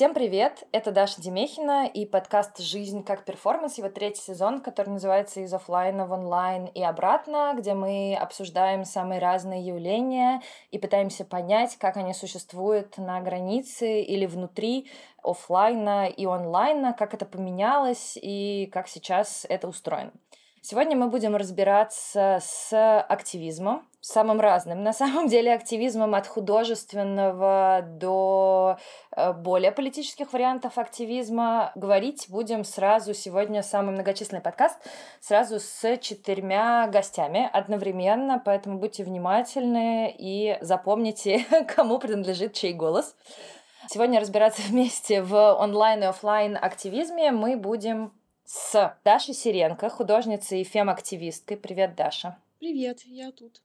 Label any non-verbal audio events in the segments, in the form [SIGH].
Всем привет! Это Даша Демехина и подкаст «Жизнь как перформанс», его третий сезон, который называется «Из офлайна в онлайн и обратно», где мы обсуждаем самые разные явления и пытаемся понять, как они существуют на границе или внутри офлайна и онлайна, как это поменялось и как сейчас это устроено. Сегодня мы будем разбираться с активизмом, самым разным. На самом [LAUGHS] деле активизмом от художественного до э, более политических вариантов активизма. Говорить будем сразу сегодня самый многочисленный подкаст, сразу с четырьмя гостями одновременно, поэтому будьте внимательны и запомните, [LAUGHS] кому принадлежит чей голос. Сегодня разбираться [LAUGHS] вместе в онлайн и офлайн активизме мы будем с Дашей Сиренко, художницей и фем-активисткой. Привет, Даша. Привет, я тут.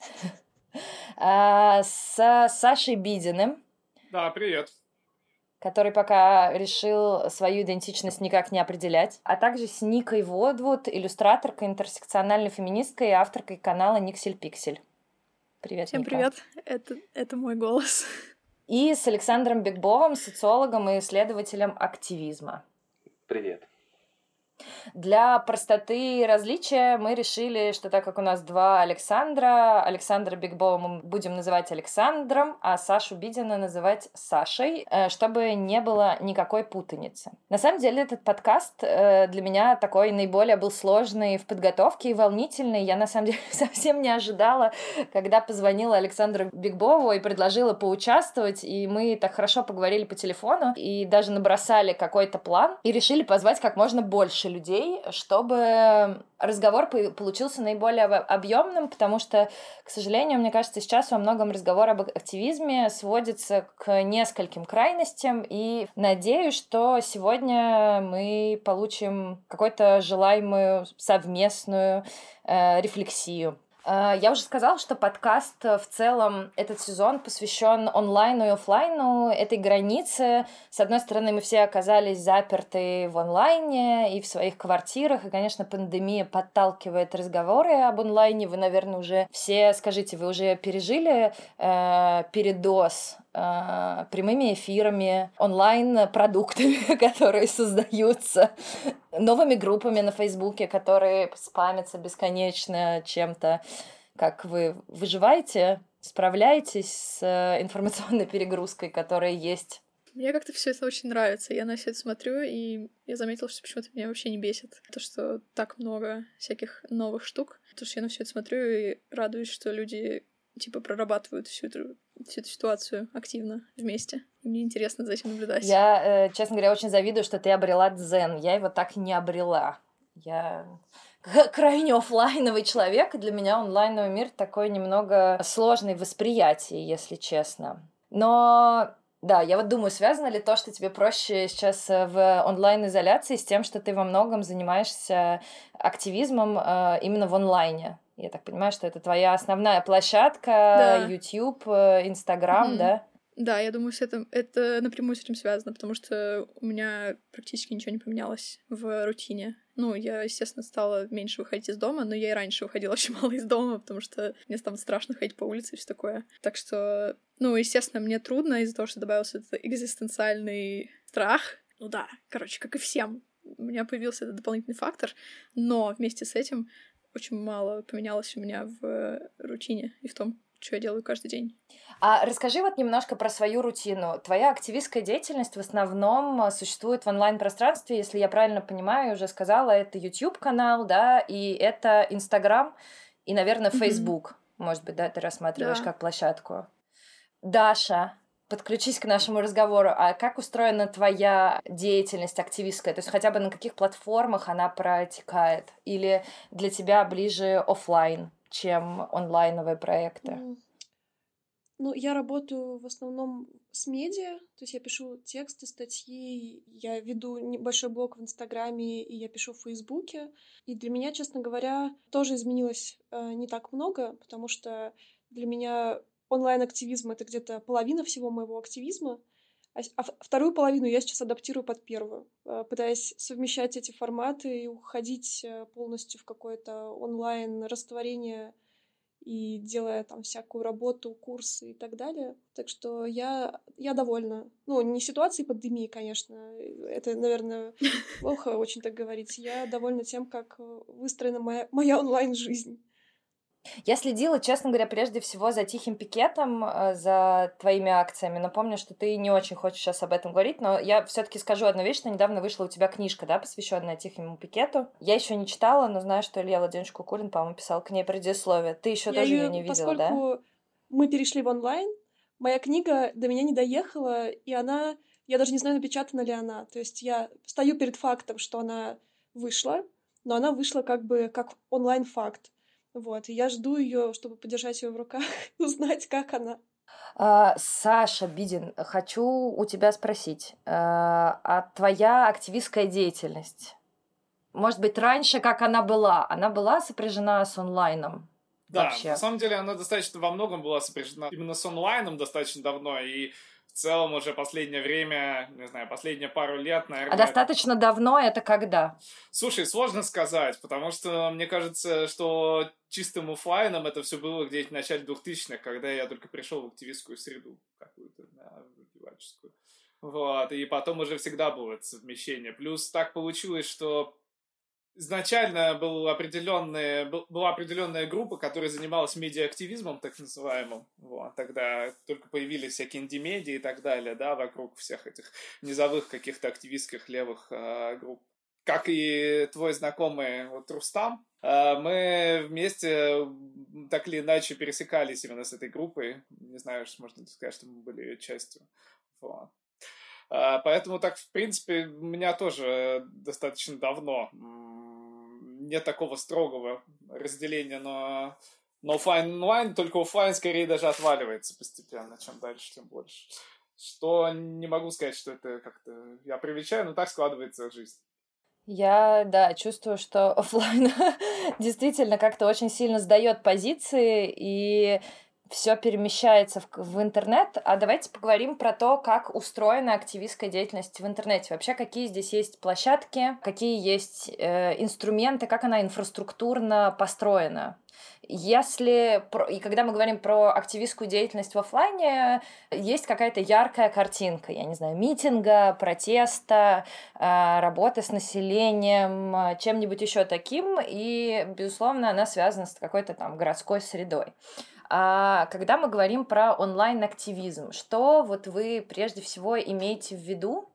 [LAUGHS] А, с Сашей Бидиным. Да, привет. Который пока решил свою идентичность никак не определять. А также с Никой Водвуд, иллюстраторкой, интерсекциональной феминисткой и авторкой канала Никсель Пиксель. Привет, Всем Ника. привет. Это, это мой голос. И с Александром Бекбовым, социологом и исследователем активизма. Привет. Для простоты различия мы решили, что так как у нас два Александра, Александра Бигбова мы будем называть Александром, а Сашу Бидина называть Сашей, э, чтобы не было никакой путаницы. На самом деле этот подкаст э, для меня такой наиболее был сложный в подготовке и волнительный. Я на самом деле [LAUGHS] совсем не ожидала, когда позвонила Александру Бигбову и предложила поучаствовать, и мы так хорошо поговорили по телефону, и даже набросали какой-то план, и решили позвать как можно больше людей, чтобы разговор получился наиболее объемным, потому что, к сожалению, мне кажется, сейчас во многом разговор об активизме сводится к нескольким крайностям, и надеюсь, что сегодня мы получим какую-то желаемую совместную э, рефлексию я уже сказала, что подкаст э, в целом этот сезон посвящен онлайну и офлайну, этой границе. С одной стороны, мы все оказались заперты в онлайне и в своих квартирах, и, конечно, пандемия подталкивает разговоры об онлайне. Вы, наверное, уже все, скажите, вы уже пережили э, передоз э, прямыми эфирами, онлайн-продуктами, [LAUGHS] которые создаются, новыми группами на Фейсбуке, которые спамятся бесконечно чем-то. Как вы выживаете, справляетесь с э, информационной перегрузкой, которая есть мне как-то все это очень нравится. Я на все это смотрю, и я заметила, что почему-то меня вообще не бесит. То, что так много всяких новых штук. То, что я на все это смотрю и радуюсь, что люди типа прорабатывают всю эту, всю эту ситуацию активно вместе. Мне интересно за этим наблюдать. Я, э, честно говоря, очень завидую, что ты обрела дзен. Я его так не обрела. Я крайне офлайновый человек, и для меня онлайновый мир такой немного сложный в восприятии, если честно. Но да, я вот думаю, связано ли то, что тебе проще сейчас э, в онлайн-изоляции с тем, что ты во многом занимаешься активизмом э, именно в онлайне? Я так понимаю, что это твоя основная площадка, да. YouTube, Instagram, mm-hmm. да? Да, я думаю, с этим, это напрямую с этим связано, потому что у меня практически ничего не поменялось в рутине. Ну, я, естественно, стала меньше выходить из дома, но я и раньше выходила [LAUGHS] очень мало из дома, потому что мне стало страшно ходить по улице и все такое. Так что, ну, естественно, мне трудно из-за того, что добавился этот экзистенциальный страх. Ну да, короче, как и всем, у меня появился этот дополнительный фактор, но вместе с этим очень мало поменялось у меня в рутине и в том, что я делаю каждый день. А расскажи вот немножко про свою рутину. Твоя активистская деятельность в основном э, существует в онлайн-пространстве, если я правильно понимаю, уже сказала, это YouTube-канал, да, и это Instagram, и, наверное, Facebook, mm-hmm. может быть, да, ты рассматриваешь да. как площадку. Даша, подключись к нашему разговору. А как устроена твоя деятельность активистская? То есть хотя бы на каких платформах она протекает? Или для тебя ближе офлайн, чем онлайновые проекты? Ну, я работаю в основном с медиа, то есть я пишу тексты, статьи, я веду небольшой блог в Инстаграме и я пишу в Фейсбуке. И для меня, честно говоря, тоже изменилось э, не так много, потому что для меня онлайн-активизм — это где-то половина всего моего активизма, а, а вторую половину я сейчас адаптирую под первую, э, пытаясь совмещать эти форматы и уходить э, полностью в какое-то онлайн-растворение и делая там всякую работу, курсы и так далее. Так что я, я довольна. Ну, не ситуацией пандемии, конечно, это, наверное, [LAUGHS] плохо очень так говорить. Я довольна тем, как выстроена моя, моя онлайн-жизнь. Я следила, честно говоря, прежде всего за тихим пикетом, э, за твоими акциями. Напомню, что ты не очень хочешь сейчас об этом говорить, но я все-таки скажу одну вещь, что недавно вышла у тебя книжка, да, посвященная тихому пикету. Я еще не читала, но знаю, что Илья Владимирович Кукулин, по-моему, писал к ней предисловие. Ты еще тоже ее не видела, да? Мы перешли в онлайн, моя книга до меня не доехала, и она, я даже не знаю, напечатана ли она. То есть я стою перед фактом, что она вышла, но она вышла как бы как онлайн-факт. Вот, и я жду ее, чтобы подержать ее в руках, [LAUGHS] узнать, как она. А, Саша Бидин, хочу у тебя спросить, а, а твоя активистская деятельность, может быть, раньше как она была, она была сопряжена с онлайном? Да, вообще? на самом деле она достаточно во многом была сопряжена именно с онлайном достаточно давно, и в целом уже последнее время, не знаю, последние пару лет, наверное... А достаточно давно это когда? Слушай, сложно сказать, потому что мне кажется, что чистым офлайном это все было где-то в начале 2000-х, когда я только пришел в активистскую среду какую-то, да, Вот, и потом уже всегда было это совмещение. Плюс так получилось, что изначально был определенный, был, была определенная группа, которая занималась медиа-активизмом, так называемым. Вот, тогда только появились всякие инди-медиа и так далее, да, вокруг всех этих низовых каких-то активистских левых э, групп. Как и твой знакомый вот, Рустам, э, мы вместе так или иначе пересекались именно с этой группой. Не знаю, можно сказать, что мы были ее частью. Вот. А, поэтому так, в принципе, меня тоже достаточно давно нет такого строгого разделения на, на офлайн онлайн, только офлайн скорее даже отваливается постепенно, чем дальше, тем больше. Что не могу сказать, что это как-то я привечаю, но так складывается жизнь. Я, да, чувствую, что [LAUGHS] офлайн [LAUGHS] действительно как-то очень сильно сдает позиции, и все перемещается в, в интернет. А давайте поговорим про то, как устроена активистская деятельность в интернете. Вообще, какие здесь есть площадки, какие есть э, инструменты, как она инфраструктурно построена. Если, и когда мы говорим про активистскую деятельность в офлайне, есть какая-то яркая картинка, я не знаю, митинга, протеста, э, работы с населением, чем-нибудь еще таким, и, безусловно, она связана с какой-то там городской средой. А когда мы говорим про онлайн-активизм, что вот вы прежде всего имеете в виду?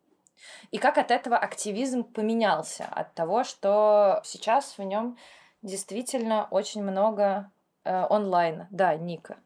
И как от этого активизм поменялся? От того, что сейчас в нем действительно очень много э, онлайна. Да, Ника.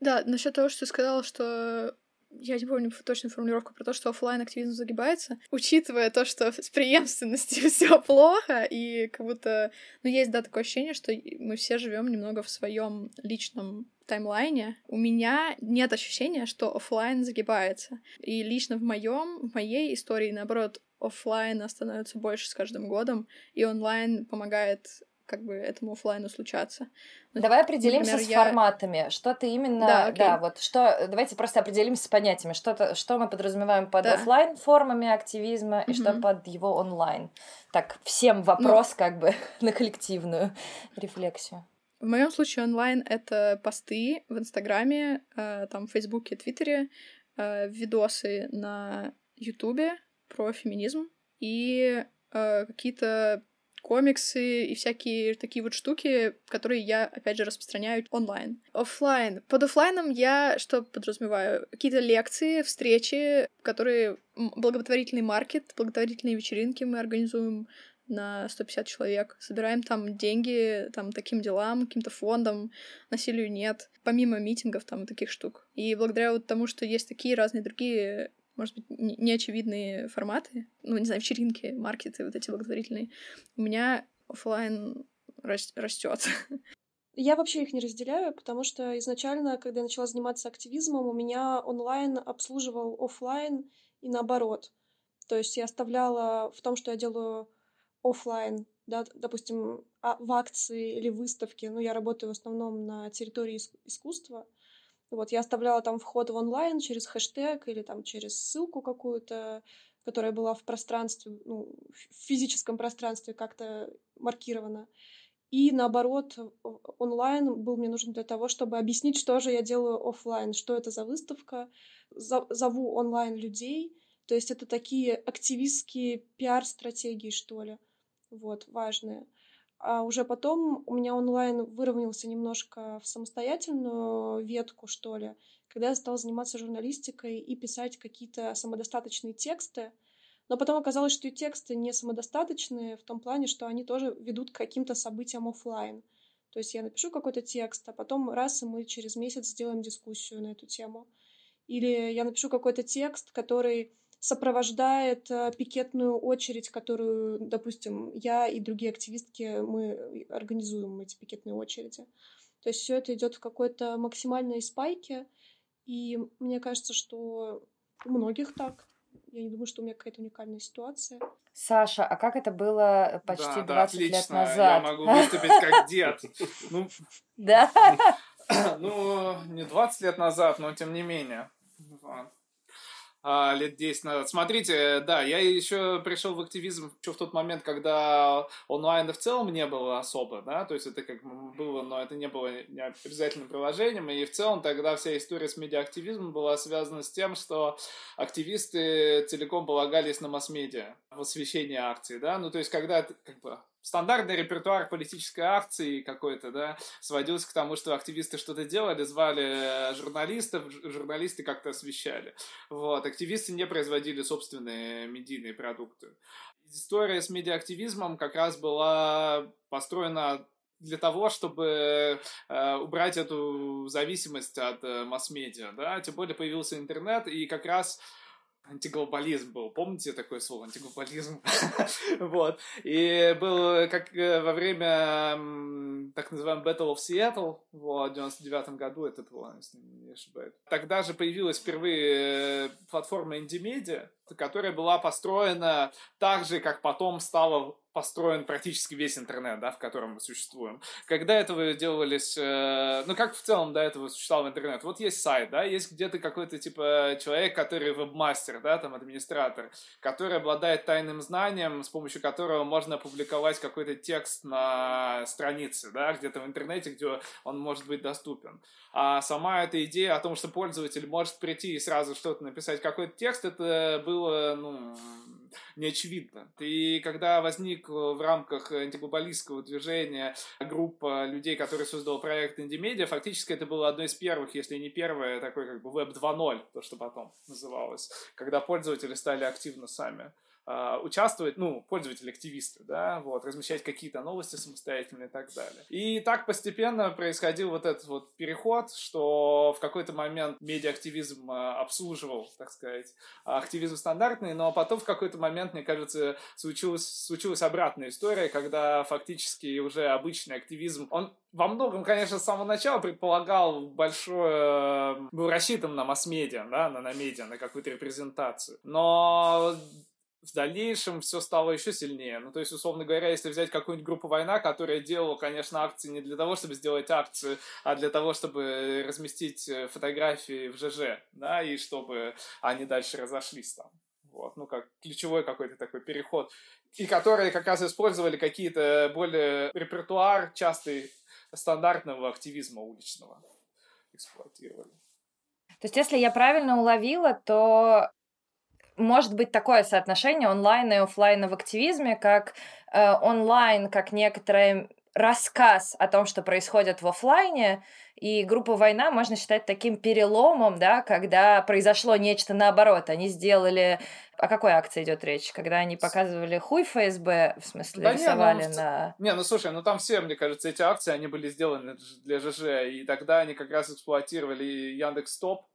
Да, насчет того, что ты сказала, что я не помню точную формулировку про то, что офлайн активизм загибается, учитывая то, что с преемственностью [LAUGHS] все плохо, и как будто, ну, есть, да, такое ощущение, что мы все живем немного в своем личном таймлайне, у меня нет ощущения, что офлайн загибается. И лично в моем, в моей истории, наоборот, офлайн становится больше с каждым годом, и онлайн помогает как бы этому офлайну случаться. Ну, Давай определимся Например, с я... форматами. Что ты именно... Да, да, вот что... Давайте просто определимся с понятиями. Что, -то, что мы подразумеваем под да. офлайн формами активизма и что под его онлайн. Так, всем вопрос ну... как бы [LAUGHS] на коллективную рефлексию. В моем случае онлайн это посты в Инстаграме, э, там в Фейсбуке, Твиттере, э, видосы на Ютубе про феминизм и э, какие-то комиксы и всякие такие вот штуки, которые я, опять же, распространяю онлайн. Офлайн. Под офлайном я что подразумеваю? Какие-то лекции, встречи, которые благотворительный маркет, благотворительные вечеринки мы организуем на 150 человек. Собираем там деньги там таким делам, каким-то фондам, насилию нет, помимо митингов там таких штук. И благодаря вот тому, что есть такие разные другие может быть, неочевидные форматы, ну, не знаю, вечеринки, маркеты вот эти благотворительные, у меня офлайн растет. [LAUGHS] Я вообще их не разделяю, потому что изначально, когда я начала заниматься активизмом, у меня онлайн обслуживал офлайн и наоборот. То есть я оставляла в том, что я делаю офлайн, да, допустим, а, в акции или выставке, ну, я работаю в основном на территории искусства, вот, я оставляла там вход в онлайн через хэштег или там через ссылку какую-то, которая была в пространстве, ну, в физическом пространстве как-то маркирована. И наоборот, онлайн был мне нужен для того, чтобы объяснить, что же я делаю офлайн, что это за выставка. Зову онлайн людей. То есть это такие активистские пиар-стратегии, что ли. Вот, важные. А уже потом у меня онлайн выровнялся немножко в самостоятельную ветку, что ли, когда я стала заниматься журналистикой и писать какие-то самодостаточные тексты. Но потом оказалось, что и тексты не самодостаточные в том плане, что они тоже ведут к каким-то событиям офлайн. То есть я напишу какой-то текст, а потом раз, и мы через месяц сделаем дискуссию на эту тему. Или я напишу какой-то текст, который сопровождает э, пикетную очередь, которую, допустим, я и другие активистки, мы организуем эти пикетные очереди. То есть все это идет в какой-то максимальной спайке, и мне кажется, что у многих так. Я не думаю, что у меня какая-то уникальная ситуация. Саша, а как это было почти да, 20 да, отлично. лет назад? Я могу выступить как дед. Ну, да? [COUGHS] Ну, не 20 лет назад, но тем не менее а, лет 10 назад. Смотрите, да, я еще пришел в активизм еще в тот момент, когда онлайна в целом не было особо, да, то есть это как было, но это не было не обязательным приложением, и в целом тогда вся история с медиа-активизмом была связана с тем, что активисты целиком полагались на масс-медиа в освещении акций, да, ну то есть когда как бы стандартный репертуар политической акции какой-то, да, сводился к тому, что активисты что-то делали, звали журналистов, журналисты как-то освещали. Вот, активисты не производили собственные медийные продукты. История с медиаактивизмом как раз была построена для того, чтобы э, убрать эту зависимость от э, масс-медиа, да, тем более появился интернет, и как раз антиглобализм был. Помните такое слово? Антиглобализм. [LAUGHS] вот. И был как э, во время так называемого Battle of Seattle в 99 году это было, если не ошибаюсь. Тогда же появилась впервые э, платформа Indie Media, которая была построена так же, как потом стала построен практически весь интернет, да, в котором мы существуем. Когда этого делались, э, ну как в целом до этого существовал интернет? Вот есть сайт, да, есть где-то какой-то типа человек, который вебмастер, да, там администратор, который обладает тайным знанием, с помощью которого можно опубликовать какой-то текст на странице, да, где-то в интернете, где он может быть доступен. А сама эта идея о том, что пользователь может прийти и сразу что-то написать, какой-то текст, это было, ну, неочевидно. И когда возник в рамках антиглобалистского движения группа людей, которые создал проект Индимедиа, фактически это было одно из первых, если не первое, такой как бы Web 2.0, то, что потом называлось, когда пользователи стали активно сами участвовать, ну, пользователи-активисты, да, вот, размещать какие-то новости самостоятельно и так далее. И так постепенно происходил вот этот вот переход, что в какой-то момент медиа-активизм а, обслуживал, так сказать, активизм стандартный, но потом в какой-то момент, мне кажется, случилась, случилась обратная история, когда фактически уже обычный активизм, он во многом, конечно, с самого начала предполагал большое... был рассчитан на масс-медиа, да, на, на медиа, на какую-то репрезентацию. Но в дальнейшем все стало еще сильнее. Ну, то есть, условно говоря, если взять какую-нибудь группу «Война», которая делала, конечно, акции не для того, чтобы сделать акцию, а для того, чтобы разместить э, фотографии в ЖЖ, да, и чтобы они дальше разошлись там. Вот, ну, как ключевой какой-то такой переход. И которые как раз использовали какие-то более репертуар частый стандартного активизма уличного эксплуатировали. То есть, если я правильно уловила, то может быть такое соотношение онлайна и офлайна в активизме, как э, онлайн, как некоторый рассказ о том, что происходит в офлайне, и группу «Война» можно считать таким переломом, да, когда произошло нечто наоборот. Они сделали... О какой акции идет речь? Когда они показывали хуй ФСБ, в смысле, да рисовали не, ну, на... Не, ну слушай, ну там все, мне кажется, эти акции, они были сделаны для ЖЖ, и тогда они как раз эксплуатировали Яндекс Стоп,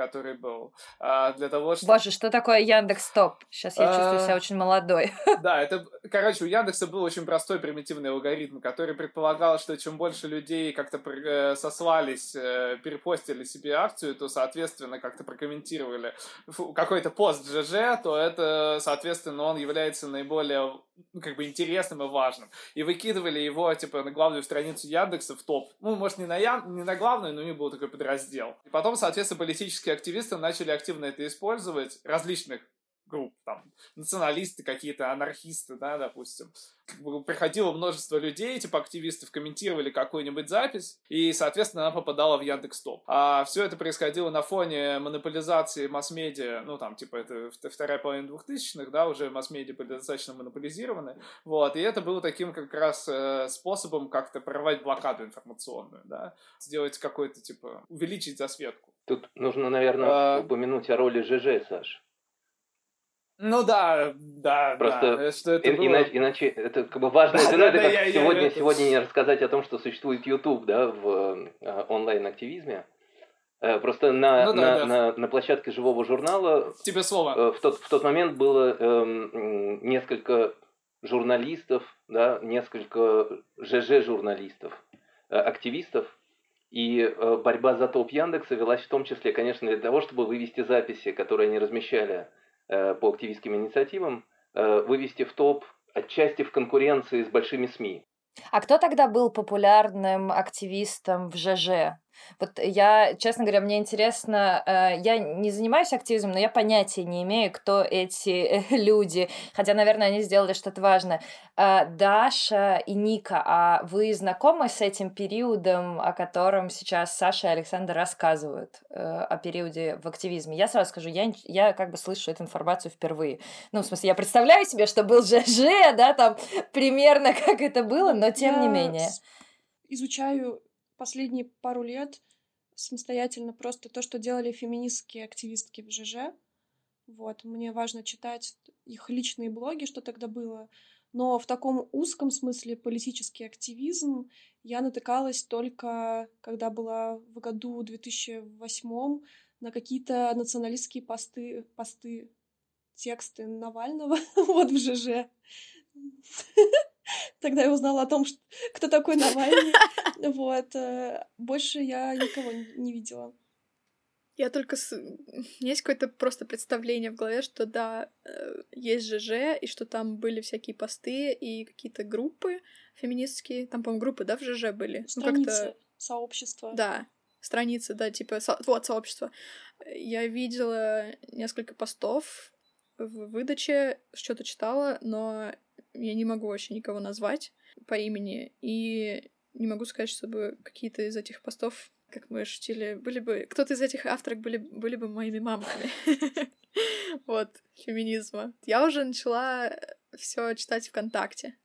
который был, а, для того, чтобы... Боже, что такое Яндекс Топ? Сейчас я чувствую себя а, очень молодой. Да, это, короче, у Яндекса был очень простой примитивный алгоритм, который предполагал, что чем больше людей как-то э, сослались, э, перепостили себе акцию, то, соответственно, как-то прокомментировали какой-то пост ЖЖ, то это, соответственно, он является наиболее ну, как бы интересным и важным. И выкидывали его, типа, на главную страницу Яндекса в топ. Ну, может, не на, Ян... не на главную, но у них был такой подраздел. И потом, соответственно, политические активисты начали активно это использовать, различных групп, там, националисты какие-то, анархисты, да, допустим. Как бы приходило множество людей, типа активистов, комментировали какую-нибудь запись, и, соответственно, она попадала в Яндекс Топ. А все это происходило на фоне монополизации масс-медиа, ну, там, типа, это вторая половина двухтысячных, да, уже масс-медиа были достаточно монополизированы, вот, и это было таким как раз э, способом как-то прорвать блокаду информационную, да, сделать какой-то, типа, увеличить засветку. Тут нужно, наверное, а... упомянуть о роли ЖЖ, Саш. Ну да, да, Просто да. Что это и, было... иначе, иначе это как бы важное звено. это как я, сегодня, я, сегодня не рассказать о том, что существует YouTube, да, в э, онлайн-активизме. Э, просто на, ну, да, на, да. На, на площадке живого журнала Тебе слово. Э, в, тот, в тот момент было э, несколько журналистов, да, несколько ЖЖ-журналистов, э, активистов, и э, борьба за топ Яндекса велась в том числе, конечно, для того, чтобы вывести записи, которые они размещали по активистским инициативам э, вывести в топ отчасти в конкуренции с большими СМИ. А кто тогда был популярным активистом в ЖЖ? Вот я, честно говоря, мне интересно, э, я не занимаюсь активизмом, но я понятия не имею, кто эти [LAUGHS] люди, хотя, наверное, они сделали что-то важное. Э, Даша и Ника, а вы знакомы с этим периодом, о котором сейчас Саша и Александр рассказывают, э, о периоде в активизме? Я сразу скажу, я, я как бы слышу эту информацию впервые. Ну, в смысле, я представляю себе, что был ЖЖ, да, там примерно [LAUGHS] как это было, но тем я не менее. Изучаю последние пару лет самостоятельно просто то, что делали феминистские активистки в ЖЖ. Вот, мне важно читать их личные блоги, что тогда было. Но в таком узком смысле политический активизм я натыкалась только, когда была в году 2008 на какие-то националистские посты, посты, тексты Навального [LAUGHS] вот в ЖЖ. Тогда я узнала о том, что, кто такой Навальный. Вот. Э, больше я никого не видела. Я только... С... Есть какое-то просто представление в голове, что да, э, есть ЖЖ, и что там были всякие посты и какие-то группы феминистские. Там, по-моему, группы, да, в ЖЖ были? Страницы, ну, сообщества. Да, страницы, да, типа, со... вот, сообщество. Я видела несколько постов в выдаче, что-то читала, но я не могу вообще никого назвать по имени, и не могу сказать, чтобы какие-то из этих постов, как мы шутили, были бы... Кто-то из этих авторок были, были бы моими мамками. [LAUGHS] Вот, феминизма. Я уже начала все читать ВКонтакте.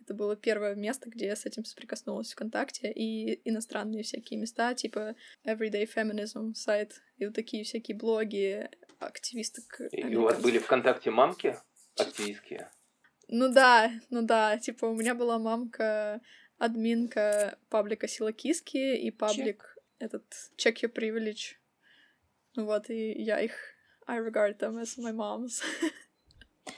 Это было первое место, где я с этим соприкоснулась ВКонтакте, и иностранные всякие места, типа Everyday Feminism сайт, и вот такие всякие блоги активисток. И у вас были ВКонтакте мамки активистские? Ну да, ну да, типа у меня была мамка админка паблика Сила Киски и паблик Check. этот Check Your Privilege. Ну вот, и я их I regard them as my moms. [LAUGHS]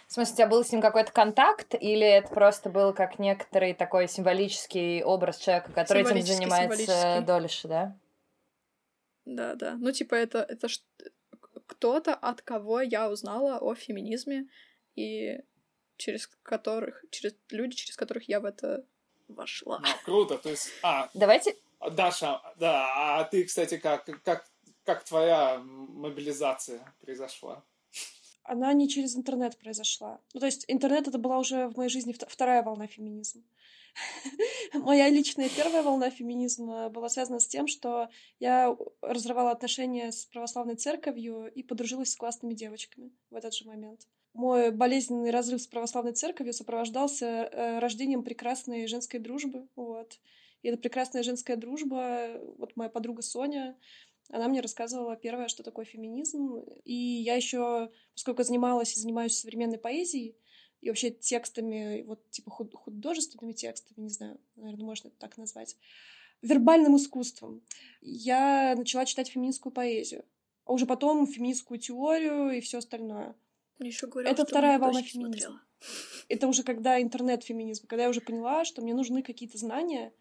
В смысле, у тебя был с ним какой-то контакт, или это просто был как некоторый такой символический образ человека, который этим занимается дольше, да? Да, да. Ну, типа, это, это кто-то, от кого я узнала о феминизме, и через которых, через люди, через которых я в это вошла. Ну, круто, то есть, а... Давайте... Даша, да, а ты, кстати, как, как, как твоя мобилизация произошла? Она не через интернет произошла. Ну, то есть интернет это была уже в моей жизни вторая волна феминизма. [LAUGHS] Моя личная первая волна феминизма была связана с тем, что я разрывала отношения с православной церковью и подружилась с классными девочками в этот же момент мой болезненный разрыв с православной церковью сопровождался э, рождением прекрасной женской дружбы. Вот. И эта прекрасная женская дружба, вот моя подруга Соня, она мне рассказывала первое, что такое феминизм. И я еще, поскольку занималась и занимаюсь современной поэзией, и вообще текстами, вот типа худ художественными текстами, не знаю, наверное, можно это так назвать, вербальным искусством, я начала читать феминистскую поэзию, а уже потом феминистскую теорию и все остальное. Мне еще говорят, Это вторая волна феминизма. Это уже когда интернет-феминизм, когда я уже поняла, что мне нужны какие-то знания,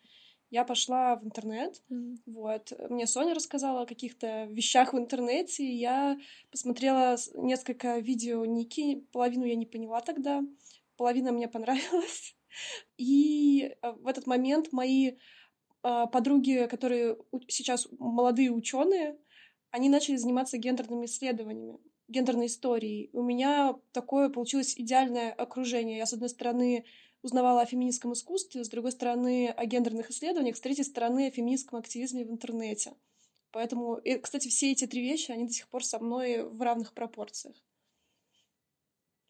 я пошла в интернет, mm. вот, мне Соня рассказала о каких-то вещах в интернете, и я посмотрела несколько видео Ники, половину я не поняла тогда, половина мне понравилась, [LAUGHS] и э, в этот момент мои э, подруги, которые сейчас молодые ученые, они начали заниматься гендерными исследованиями. Гендерной историей. У меня такое получилось идеальное окружение. Я, с одной стороны, узнавала о феминистском искусстве, с другой стороны, о гендерных исследованиях, с третьей стороны, о феминистском активизме в интернете. Поэтому, и, кстати, все эти три вещи, они до сих пор со мной в равных пропорциях.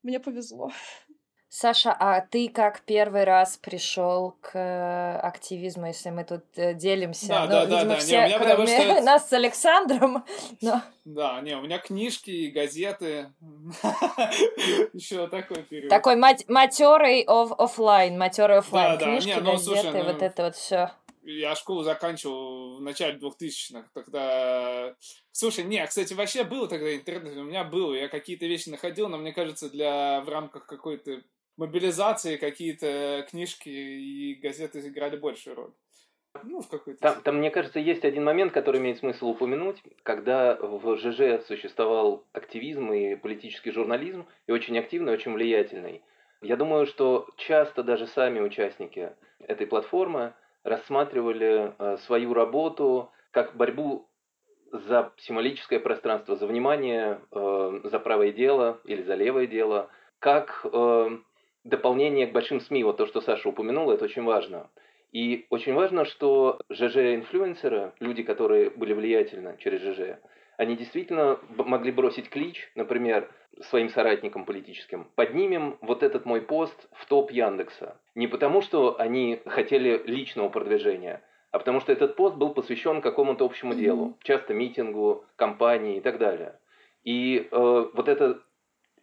Мне повезло. [LAUGHS] Саша, а ты как первый раз пришел к э, активизму, если мы тут э, делимся? Да, ну, да, видимо, да, да. все, Не, у меня потому кроме что- [LAUGHS] нас с Александром. [LAUGHS] Но... Да, не, у меня книжки и газеты. [LAUGHS] Еще такой период. Такой матерый офлайн, матерый офлайн. Книжки, ну, газеты, ну, вот это вот все. Я школу заканчивал в начале 2000-х, тогда... Слушай, не, кстати, вообще было тогда интернет, у меня было, я какие-то вещи находил, но мне кажется, для в рамках какой-то мобилизации какие-то книжки и газеты играли большую роль. Ну, в какой-то... Там, там, мне кажется, есть один момент, который имеет смысл упомянуть. Когда в ЖЖ существовал активизм и политический журнализм, и очень активный, очень влиятельный, я думаю, что часто даже сами участники этой платформы рассматривали э, свою работу как борьбу за символическое пространство, за внимание, э, за правое дело или за левое дело, как э, дополнение к большим СМИ. Вот то, что Саша упомянула, это очень важно. И очень важно, что ЖЖ-инфлюенсеры, люди, которые были влиятельны через ЖЖ, они действительно могли бросить клич, например, своим соратникам политическим, поднимем вот этот мой пост в топ Яндекса. Не потому, что они хотели личного продвижения, а потому что этот пост был посвящен какому-то общему делу, часто митингу, кампании и так далее. И э, вот это,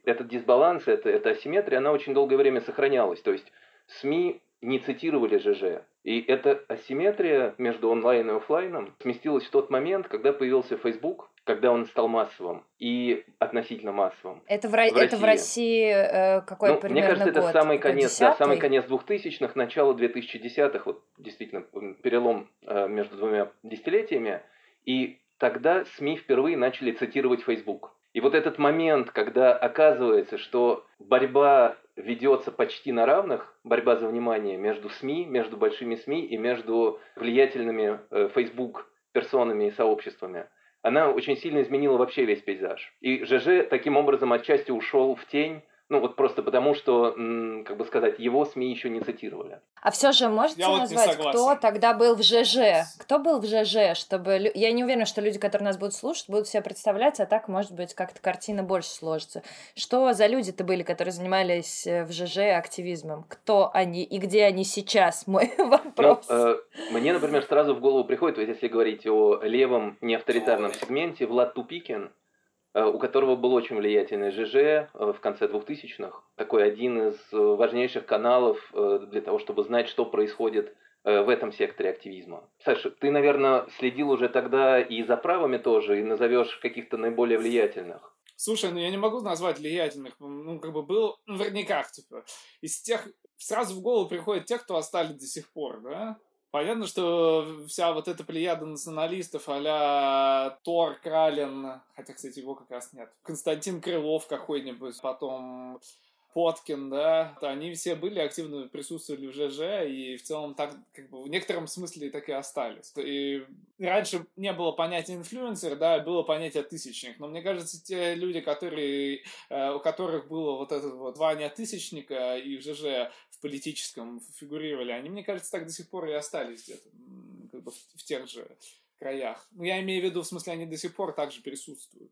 этот дисбаланс, эта, эта асимметрия, она очень долгое время сохранялась. То есть СМИ не цитировали ЖЖ. И эта асимметрия между онлайн и офлайном сместилась в тот момент, когда появился Facebook, когда он стал массовым и относительно массовым. Это в, В это в России э, какой Ну, примерно мне кажется, это год? самый Какой, конец, да, самый конец 2000-х, начало 2010-х, вот действительно перелом э, между двумя десятилетиями. И тогда СМИ впервые начали цитировать Facebook. И вот этот момент, когда оказывается, что борьба ведется почти на равных, борьба за внимание между СМИ, между большими СМИ и между влиятельными э, Facebook персонами и сообществами, она очень сильно изменила вообще весь пейзаж. И ЖЖ таким образом отчасти ушел в тень, ну вот просто потому, что, как бы сказать, его СМИ еще не цитировали. А все же можете Я вот назвать, кто согласен. тогда был в ЖЖ? Кто был в ЖЖ, чтобы... Я не уверена, что люди, которые нас будут слушать, будут себе представлять, а так, может быть, как-то картина больше сложится. Что за люди-то были, которые занимались э, в ЖЖ активизмом? Кто они и где они сейчас? [LAUGHS] Мой Ну, вопрос. э, мне, например, сразу в голову приходит, вот если говорить о левом неавторитарном сегменте, Влад Тупикин, у которого был очень влиятельный ЖЖ э, в конце 2000-х, такой один из э, важнейших каналов э, для того, чтобы знать, что происходит э, в этом секторе активизма. Саша, ты, наверное, следил уже тогда и за правами тоже, и назовешь каких-то наиболее влиятельных. Слушай, ну я не могу назвать влиятельных, ну как бы был наверняка, типа, из тех, сразу в голову приходят те, кто остались до сих пор, да? Понятно, что вся вот эта плеяда националистов а Тор Кралин, хотя, кстати, его как раз нет, Константин Крылов какой-нибудь, потом Поткин, да, они все были активно присутствовали в ЖЖ, и в целом так, как бы, в некотором смысле так и остались. И раньше не было понятия инфлюенсер, да, было понятие тысячник, но мне кажется, те люди, которые, э, у которых было вот это вот звание тысячника и в ЖЖ политическом фигурировали, они, мне кажется, так до сих пор и остались где-то, как бы в, в тех же краях. Ну, я имею в виду, в смысле, они до сих пор также присутствуют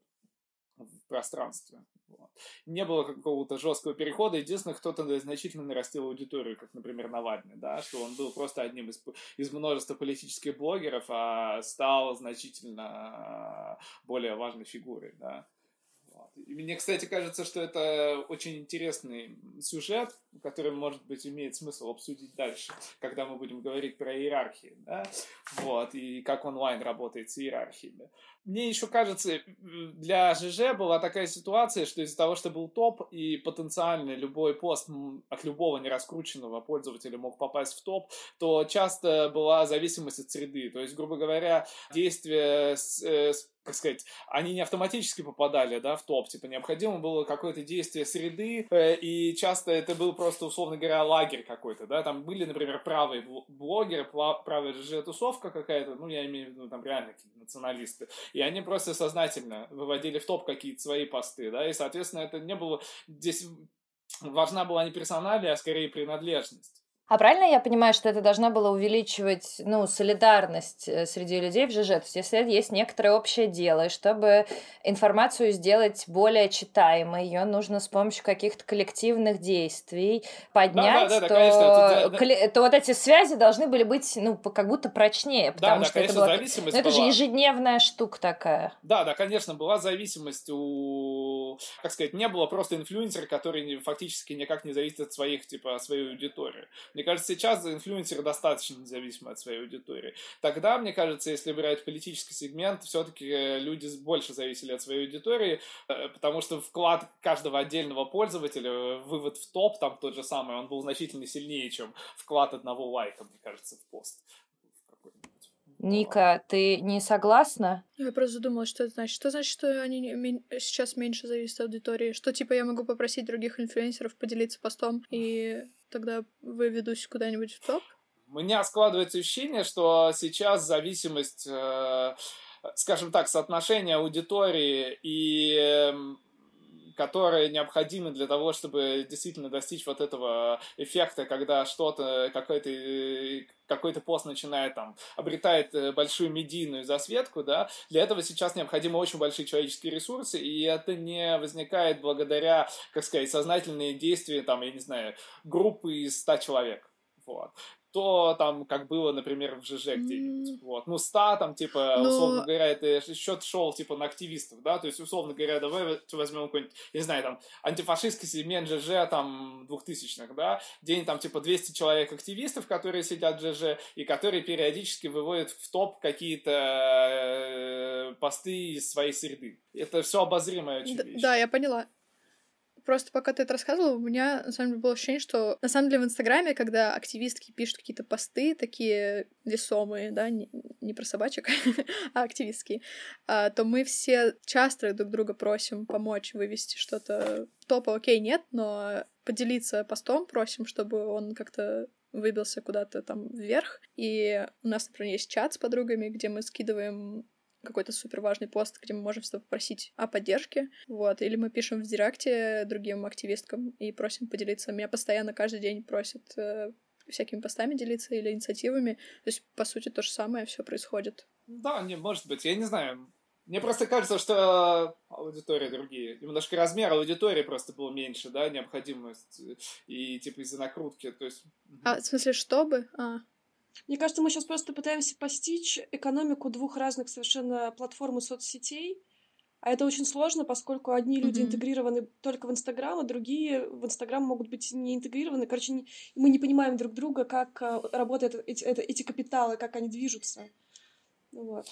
в пространстве. Вот. Не было какого-то жесткого перехода. Единственное, кто-то значительно нарастил аудиторию, как, например, Навальный, да, что он был просто одним из, из множества политических блогеров, а стал значительно более важной фигурой, да. Мне, кстати, кажется, что это очень интересный сюжет, который, может быть, имеет смысл обсудить дальше, когда мы будем говорить про иерархии, да, вот, и как онлайн работает с иерархиями. Мне еще кажется, для ЖЖ была такая ситуация, что из-за того, что был топ, и потенциально любой пост от любого нераскрученного пользователя мог попасть в топ, то часто была зависимость от среды. То есть, грубо говоря, действие с, с как сказать, они не автоматически попадали, да, в топ, типа, необходимо было какое-то действие среды, э, и часто это был просто, условно говоря, лагерь какой-то, да, там были, например, правые блогеры, правая ЖЖ-тусовка какая-то, ну, я имею в виду, там, реально какие-то националисты, и они просто сознательно выводили в топ какие-то свои посты, да, и, соответственно, это не было, здесь важна была не персоналия, а скорее принадлежность. А правильно я понимаю, что это должно было увеличивать, ну, солидарность э, среди людей в ЖЖ? То есть, если есть некоторое общее дело, и чтобы информацию сделать более читаемой, ее нужно с помощью каких-то коллективных действий поднять, да, да, да, то, да, конечно, это... то вот эти связи должны были быть, ну, как будто прочнее, потому да, что конечно, это, была... зависимость ну, это была... же ежедневная штука такая. Да, да, конечно, была зависимость у, как сказать, не было просто инфлюенсера, который фактически никак не зависит от своих, типа, своей аудитории. Мне кажется, сейчас инфлюенсеры достаточно независимы от своей аудитории. Тогда, мне кажется, если брать политический сегмент, все-таки э, люди больше зависели от своей аудитории, э, потому что вклад каждого отдельного пользователя, э, вывод в топ, там тот же самый, он был значительно сильнее, чем вклад одного лайка, мне кажется, в пост. Ника, ты не согласна? Я просто задумалась, что это значит. Что значит, что они сейчас меньше зависят от аудитории? Что, типа, я могу попросить других инфлюенсеров поделиться постом, и тогда выведусь куда-нибудь в топ? У меня складывается ощущение, что сейчас зависимость, э, скажем так, соотношения аудитории и эм, которые необходимы для того, чтобы действительно достичь вот этого эффекта, когда что-то, какой-то какой-то пост начинает там, обретает э, большую медийную засветку, да, для этого сейчас необходимы очень большие человеческие ресурсы, и это не возникает благодаря, как сказать, сознательные действия, там, я не знаю, группы из 100 человек. Вот то там, как было, например, в ЖЖ где-нибудь. Mm. Вот. Ну, ста там, типа, Но... условно говоря, это счет шел, типа, на активистов, да, то есть, условно говоря, давай возьмем какой-нибудь, не знаю, там, антифашистский сегмент ЖЖ, там, двухтысячных, да, день, там, типа, 200 человек активистов, которые сидят в ЖЖ, и которые периодически выводят в топ какие-то э, посты из своей среды. Это все обозримая очень. Да, я поняла. Просто пока ты это рассказывала, у меня на самом деле было ощущение, что на самом деле в Инстаграме, когда активистки пишут какие-то посты такие весомые, да, не, не про собачек, [LAUGHS] а активистские, а, то мы все часто друг друга просим помочь вывести что-то топа, окей, нет, но поделиться постом просим, чтобы он как-то выбился куда-то там вверх. И у нас, например, есть чат с подругами, где мы скидываем какой-то супер важный пост, где мы можем всегда попросить о поддержке, вот, или мы пишем в директе другим активисткам и просим поделиться. Меня постоянно каждый день просят э, всякими постами делиться или инициативами. То есть, по сути, то же самое все происходит. Да, не, может быть, я не знаю. Мне просто кажется, что аудитория другие. Немножко размер аудитории просто был меньше, да, необходимость и типа из-за накрутки, то есть... А, в смысле, чтобы? А. Мне кажется, мы сейчас просто пытаемся постичь экономику двух разных совершенно платформ и соцсетей. А это очень сложно, поскольку одни люди mm-hmm. интегрированы только в Инстаграм, а другие в Инстаграм могут быть не интегрированы. Короче, не, мы не понимаем друг друга, как э, работают эти, эти капиталы, как они движутся. Вот.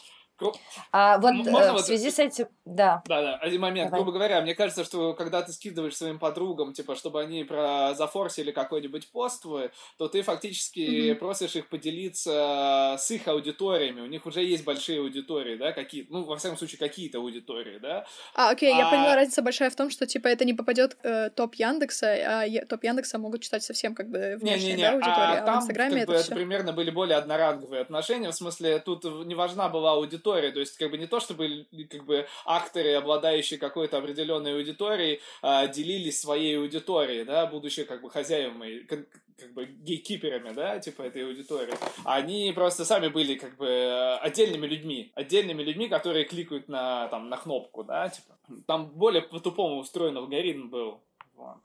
А вот Можно э, в связи вот... с этим, да. Да, да, один момент. Давай. Грубо говоря, мне кажется, что когда ты скидываешь своим подругам, типа, чтобы они про зафорсили какой-нибудь пост твой, то ты фактически mm-hmm. просишь их поделиться с их аудиториями. У них уже есть большие аудитории, да, какие ну, во всяком случае, какие-то аудитории, да. А, окей, а... я поняла, разница большая в том, что, типа, это не попадет э, топ Яндекса, а е- топ Яндекса могут читать совсем, как бы, внешняя, не, не, не. да, аудитория, а, а там, в Инстаграме как это, бы, это примерно были более одноранговые отношения, в смысле, тут не важна была аудитория, аудитория, то есть как бы не то, чтобы как бы акторы, обладающие какой-то определенной аудиторией, а, делились своей аудиторией, да, будучи как бы хозяевами, как, как бы гейкиперами, да, типа этой аудитории. Они просто сами были как бы отдельными людьми, отдельными людьми, которые кликают на, там, на кнопку, да, типа. Там более по-тупому устроен алгоритм был. Вот.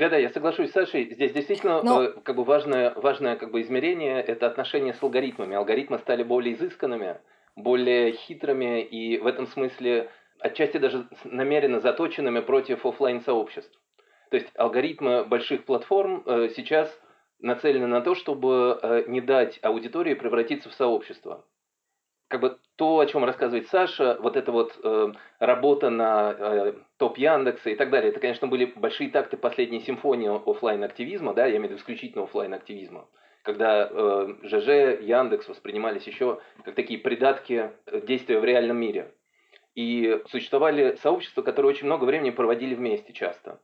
Да-да, я соглашусь с Сашей. Здесь действительно Но... э, как бы важное, важное как бы измерение – это отношение с алгоритмами. Алгоритмы стали более изысканными, более хитрыми и в этом смысле отчасти даже намеренно заточенными против офлайн сообществ. То есть алгоритмы больших платформ э, сейчас нацелены на то, чтобы э, не дать аудитории превратиться в сообщество. Как бы то, о чем рассказывает Саша, вот эта вот э, работа на э, топ Яндекса и так далее, это, конечно, были большие такты последней симфонии офлайн активизма, да, я имею в виду исключительно офлайн активизма когда э, ЖЖ, Яндекс воспринимались еще как такие придатки действия в реальном мире. и существовали сообщества, которые очень много времени проводили вместе часто.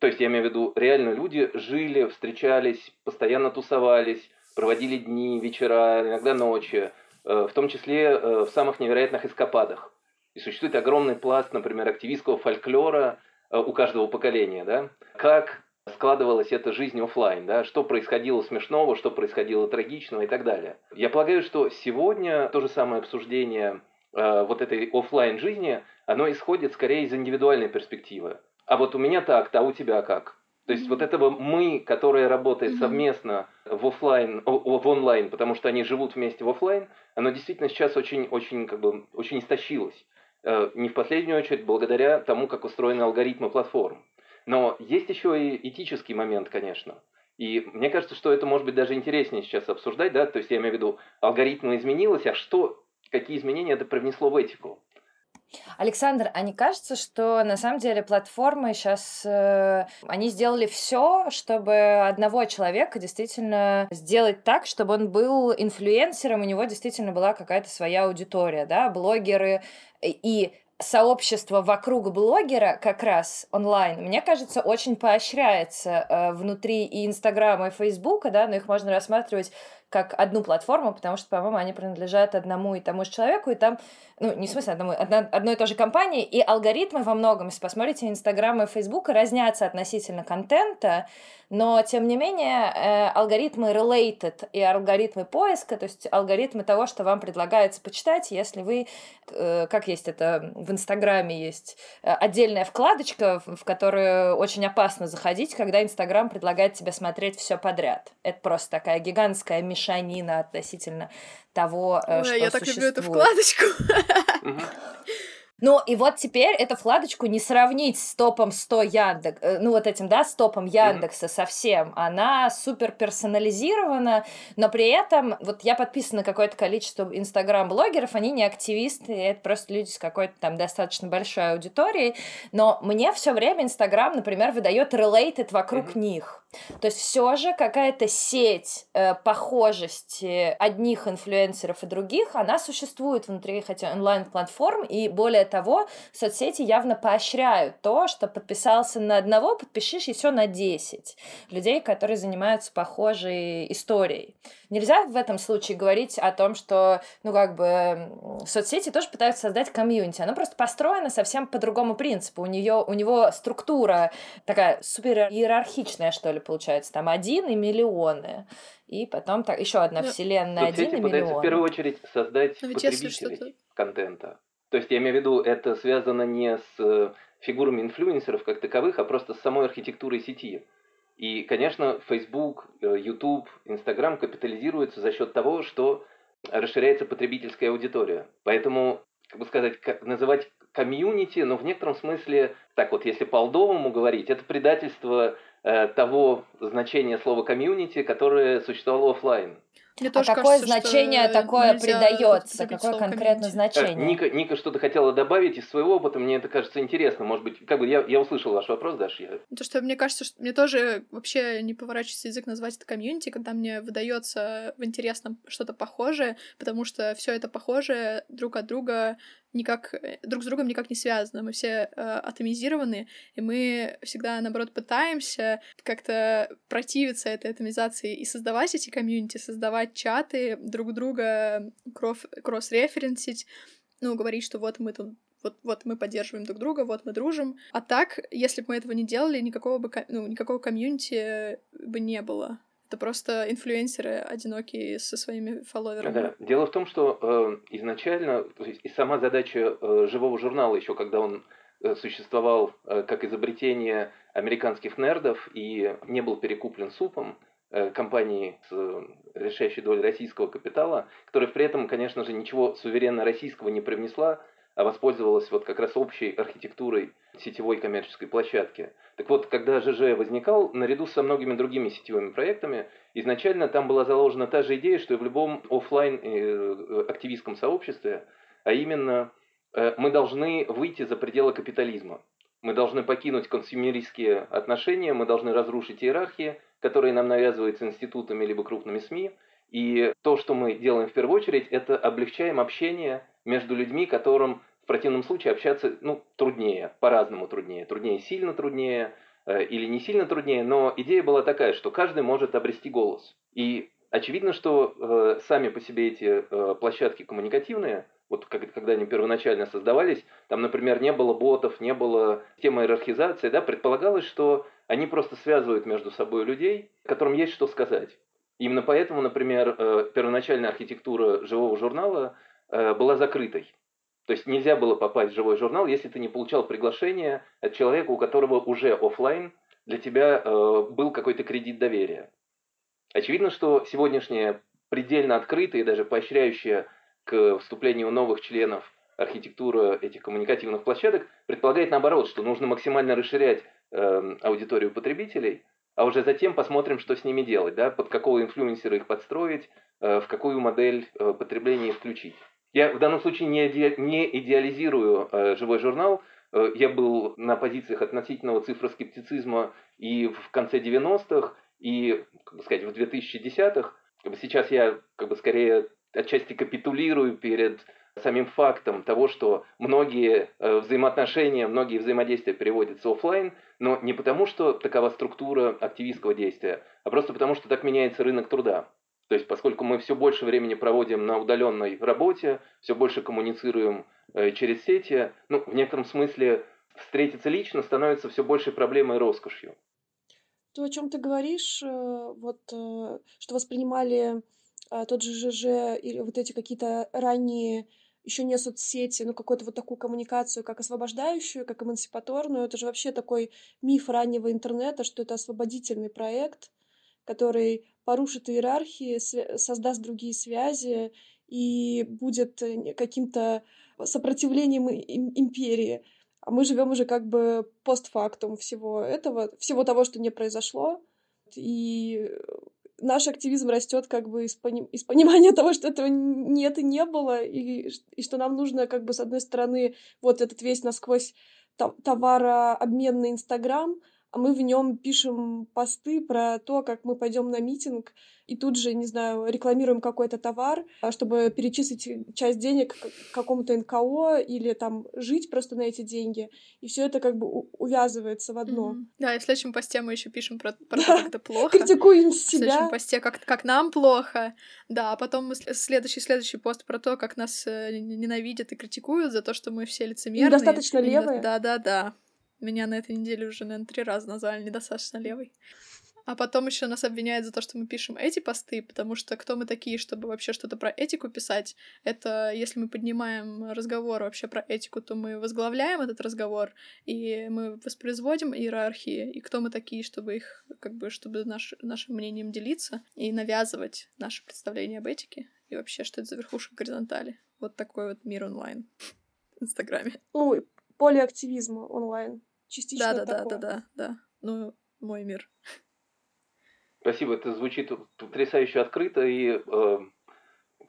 То есть, я имею в виду, реально люди жили, встречались, постоянно тусовались, проводили дни, вечера, иногда ночи, э, в том числе э, в самых невероятных эскападах. И существует огромный пласт, например, активистского фольклора э, у каждого поколения, да, как складывалась эта жизнь офлайн, да, что происходило смешного, что происходило трагичного и так далее. Я полагаю, что сегодня то же самое обсуждение э, вот этой офлайн жизни, оно исходит скорее из индивидуальной перспективы. А вот у меня так, а у тебя как? То есть вот этого мы, которое работает совместно в офлайн, в онлайн, потому что они живут вместе в офлайн, оно действительно сейчас очень, очень, как бы, очень истощилось. Э, не в последнюю очередь благодаря тому, как устроены алгоритмы платформ. Но есть еще и этический момент, конечно. И мне кажется, что это может быть даже интереснее сейчас обсуждать, да, то есть я имею в виду, алгоритмы изменилось, а что, какие изменения это привнесло в этику? Александр, а не кажется, что на самом деле платформы сейчас э, они сделали все, чтобы одного человека действительно сделать так, чтобы он был инфлюенсером, у него действительно была какая-то своя аудитория, да, блогеры и сообщество вокруг блогера как раз онлайн, мне кажется, очень поощряется э, внутри и Инстаграма, и Фейсбука, да, но их можно рассматривать как одну платформу, потому что, по-моему, они принадлежат одному и тому же человеку, и там, ну, не в смысле одному, одно, одной и той же компании, и алгоритмы во многом, если посмотрите Инстаграм и Фейсбука, разнятся относительно контента, но, тем не менее, э, алгоритмы related и алгоритмы поиска, то есть алгоритмы того, что вам предлагается почитать, если вы, э, как есть это в Инстаграме, есть э, отдельная вкладочка, в которую очень опасно заходить, когда Инстаграм предлагает тебе смотреть все подряд. Это просто такая гигантская мешанина относительно того, Ой, что я так существует. люблю эту вкладочку. Ну, и вот теперь эту вкладочку не сравнить с топом 100 Яндекс, э, ну, вот этим, да, с топом Яндекса mm-hmm. совсем. Она супер персонализирована, но при этом, вот я подписана на какое-то количество инстаграм-блогеров, они не активисты, это просто люди с какой-то там достаточно большой аудиторией, но мне все время Инстаграм, например, выдает related вокруг mm-hmm. них. То есть все же какая-то сеть э, похожести одних инфлюенсеров и других, она существует внутри хотя онлайн-платформ, и более того, соцсети явно поощряют то, что подписался на одного, подпишись еще на 10 людей, которые занимаются похожей историей. Нельзя в этом случае говорить о том, что, ну, как бы, соцсети тоже пытаются создать комьюнити. Оно просто построено совсем по другому принципу. У нее, у него структура такая супер иерархичная, что ли, получается. Там один и миллионы. И потом так, еще одна ну, вселенная, один и миллион. в первую очередь создать Но потребителей контента. То есть я имею в виду, это связано не с э, фигурами инфлюенсеров как таковых, а просто с самой архитектурой сети. И, конечно, Facebook, э, YouTube, Instagram капитализируются за счет того, что расширяется потребительская аудитория. Поэтому, как бы сказать, называть комьюнити, но в некотором смысле, так вот, если по-алдовому говорить, это предательство того значения слова комьюнити, которое существовало офлайн. Мне а какое кажется, значение такое придается? Какое конкретно значение? Ника, Ника что-то хотела добавить из своего опыта, мне это кажется интересно. Может быть, как бы я, я услышал ваш вопрос, Даша. Я... То, что мне кажется, что мне тоже вообще не поворачивается язык назвать это комьюнити, когда мне выдается в интересном что-то похожее, потому что все это похожее друг от друга никак друг с другом никак не связаны, мы все э, атомизированы, и мы всегда, наоборот, пытаемся как-то противиться этой атомизации и создавать эти комьюнити, создавать чаты, друг друга кросс-референсить, ну, говорить, что вот мы тут вот, вот мы поддерживаем друг друга, вот мы дружим. А так, если бы мы этого не делали, никакого бы, ну, никакого комьюнити бы не было. Это просто инфлюенсеры одинокие со своими фолловерами. Да. Дело в том, что э, изначально и сама задача э, живого журнала, еще когда он э, существовал э, как изобретение американских нердов и не был перекуплен супом, Э, компании с э, решающей долей российского капитала, которая при этом, конечно же, ничего суверенно российского не привнесла, а воспользовалась вот как раз общей архитектурой сетевой коммерческой площадки. Так вот, когда ЖЖ возникал, наряду со многими другими сетевыми проектами, изначально там была заложена та же идея, что и в любом офлайн э, активистском сообществе, а именно мы должны выйти за пределы капитализма. Мы должны покинуть консюмеристские отношения, мы должны разрушить иерархии, которые нам навязываются институтами либо крупными СМИ. И то, что мы делаем в первую очередь, это облегчаем общение между людьми, которым В противном случае общаться ну, труднее, по-разному труднее. Труднее сильно труднее э, или не сильно труднее, но идея была такая, что каждый может обрести голос. И очевидно, что э, сами по себе эти э, площадки коммуникативные, вот как, когда они первоначально создавались, там, например, не было ботов, не было темы иерархизации, да, предполагалось, что они просто связывают между собой людей, которым есть что сказать. Именно поэтому, например, э, первоначальная архитектура живого журнала э, была закрытой. То есть нельзя было попасть в живой журнал, если ты не получал приглашение от человека, у которого уже офлайн для тебя э, был какой-то кредит доверия. Очевидно, что сегодняшняя предельно открытая и даже поощряющая к вступлению новых членов архитектура этих коммуникативных площадок предполагает наоборот, что нужно максимально расширять э, аудиторию потребителей, а уже затем посмотрим, что с ними делать, да, под какого инфлюенсера их подстроить, э, в какую модель э, потребления включить. Я в данном случае не, иде, не идеализирую э, живой журнал. Э, я был на позициях относительного цифроскептицизма и в конце 90-х, и, как бы сказать, в 2010-х. Сейчас я как бы скорее отчасти капитулирую перед самим фактом того, что многие э, взаимоотношения, многие взаимодействия переводятся офлайн, но не потому, что такова структура активистского действия, а просто потому, что так меняется рынок труда. То есть, поскольку мы все больше времени проводим на удаленной работе, все больше коммуницируем э, через сети, ну, в некотором смысле встретиться лично становится все большей проблемой и роскошью. То, о чем ты говоришь, э, вот, э, что воспринимали тот же ЖЖ или вот эти какие-то ранние еще не соцсети, но какую-то вот такую коммуникацию, как освобождающую, как эмансипаторную. Это же вообще такой миф раннего интернета, что это освободительный проект, который порушит иерархии, создаст другие связи и будет э, каким-то сопротивлением империи. А мы живем уже как бы постфактум всего этого, всего того, что не произошло. И наш активизм растет как бы из, пони- из понимания [LAUGHS] того, что этого нет и не было, и, и что нам нужно как бы с одной стороны вот этот весь насквозь товарообменный Инстаграм — а мы в нем пишем посты про то, как мы пойдем на митинг, и тут же, не знаю, рекламируем какой-то товар, а, чтобы перечислить часть денег какому-то НКО или там жить просто на эти деньги. И все это как бы увязывается в одно. Mm-hmm. Да, и в следующем посте мы еще пишем про, про то, как это плохо. Критикуем себя. В следующем посте, как, как нам плохо. Да, а потом следующий следующий пост про то, как нас э, ненавидят и критикуют за то, что мы все лицемерные. Недостаточно левые. Да, да, да. Меня на этой неделе уже, наверное, три раза назвали недостаточно левой. А потом еще нас обвиняют за то, что мы пишем эти посты, потому что кто мы такие, чтобы вообще что-то про этику писать? Это если мы поднимаем разговор вообще про этику, то мы возглавляем этот разговор, и мы воспроизводим иерархии, и кто мы такие, чтобы их, как бы, чтобы наш, нашим мнением делиться и навязывать наше представление об этике, и вообще, что это за верхушка горизонтали. Вот такой вот мир онлайн в Инстаграме. Ой, поле активизма онлайн частично да, да, да, да, да, да. Ну, мой мир. Спасибо, это звучит потрясающе открыто и э,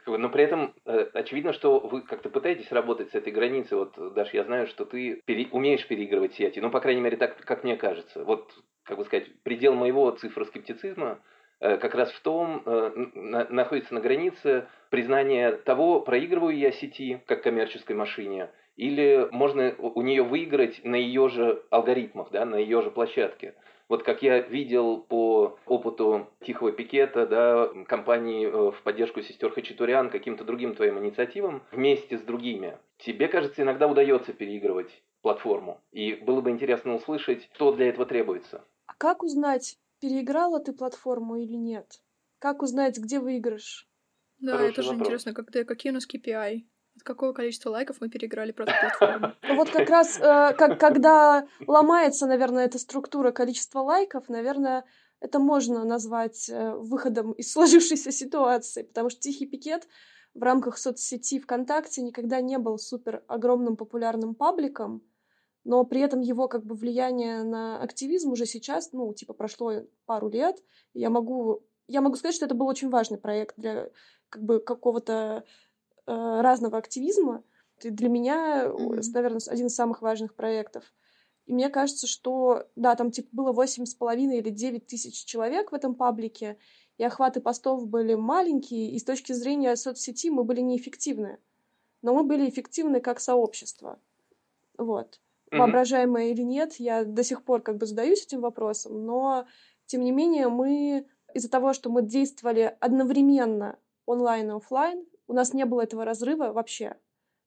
но при этом э, очевидно, что вы как-то пытаетесь работать с этой границей. Вот, Даш, я знаю, что ты пере... умеешь переигрывать сети. Ну, по крайней мере, так, как мне кажется. Вот, как бы сказать, предел моего цифроскептицизма э, как раз в том, э, на, находится на границе признания того, проигрываю я сети как коммерческой машине – или можно у нее выиграть на ее же алгоритмах, да, на ее же площадке. Вот как я видел по опыту Тихого Пикета, да, компании э, в поддержку сестер Хачатурян, каким-то другим твоим инициативам, вместе с другими, тебе, кажется, иногда удается переигрывать платформу. И было бы интересно услышать, что для этого требуется. А как узнать, переиграла ты платформу или нет? Как узнать, где выигрыш? Да, Хороший это же вопрос. интересно, когда, какие у нас KPI? От какого количества лайков мы переиграли просто платформу? Вот как раз, э, как, когда ломается, наверное, эта структура количества лайков, наверное, это можно назвать э, выходом из сложившейся ситуации, потому что Тихий пикет в рамках соцсети ВКонтакте никогда не был супер огромным популярным пабликом, но при этом его как бы влияние на активизм уже сейчас, ну, типа, прошло пару лет, я могу, я могу сказать, что это был очень важный проект для как бы какого-то разного активизма. Это для меня, mm-hmm. наверное, один из самых важных проектов. И мне кажется, что, да, там типа было восемь с половиной или девять тысяч человек в этом паблике, и охваты постов были маленькие, и с точки зрения соцсети мы были неэффективны. но мы были эффективны как сообщество. Вот. Mm-hmm. Воображаемое или нет, я до сих пор как бы задаюсь этим вопросом, но тем не менее мы из-за того, что мы действовали одновременно онлайн и офлайн, у нас не было этого разрыва вообще.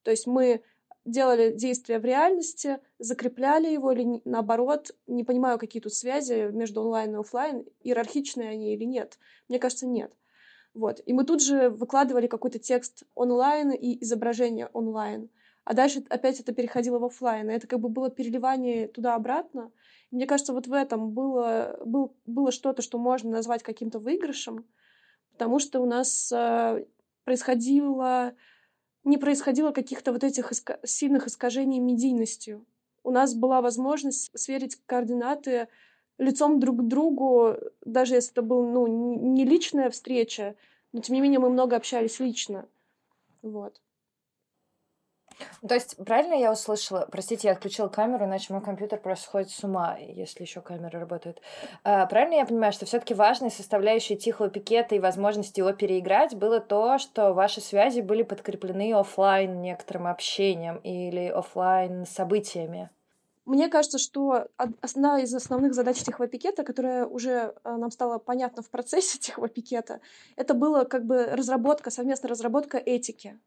То есть мы делали действия в реальности, закрепляли его или наоборот, не понимаю, какие тут связи между онлайн и офлайн, иерархичные они или нет. Мне кажется, нет. Вот. И мы тут же выкладывали какой-то текст онлайн и изображение онлайн. А дальше опять это переходило в офлайн. Это как бы было переливание туда-обратно. Мне кажется, вот в этом было, был, было что-то, что можно назвать каким-то выигрышем, потому что у нас э, происходило не происходило каких-то вот этих иска- сильных искажений медийностью. У нас была возможность сверить координаты лицом друг к другу, даже если это была ну, не личная встреча, но тем не менее мы много общались лично. Вот. То есть, правильно я услышала? Простите, я отключила камеру, иначе мой компьютер просто сходит с ума, если еще камера работает. А, правильно я понимаю, что все-таки важной составляющей тихого пикета и возможности его переиграть было то, что ваши связи были подкреплены офлайн некоторым общением или офлайн событиями? Мне кажется, что одна из основных задач тихого пикета, которая уже а, нам стала понятна в процессе [LAUGHS] тихого пикета, это была как бы разработка, совместная разработка этики.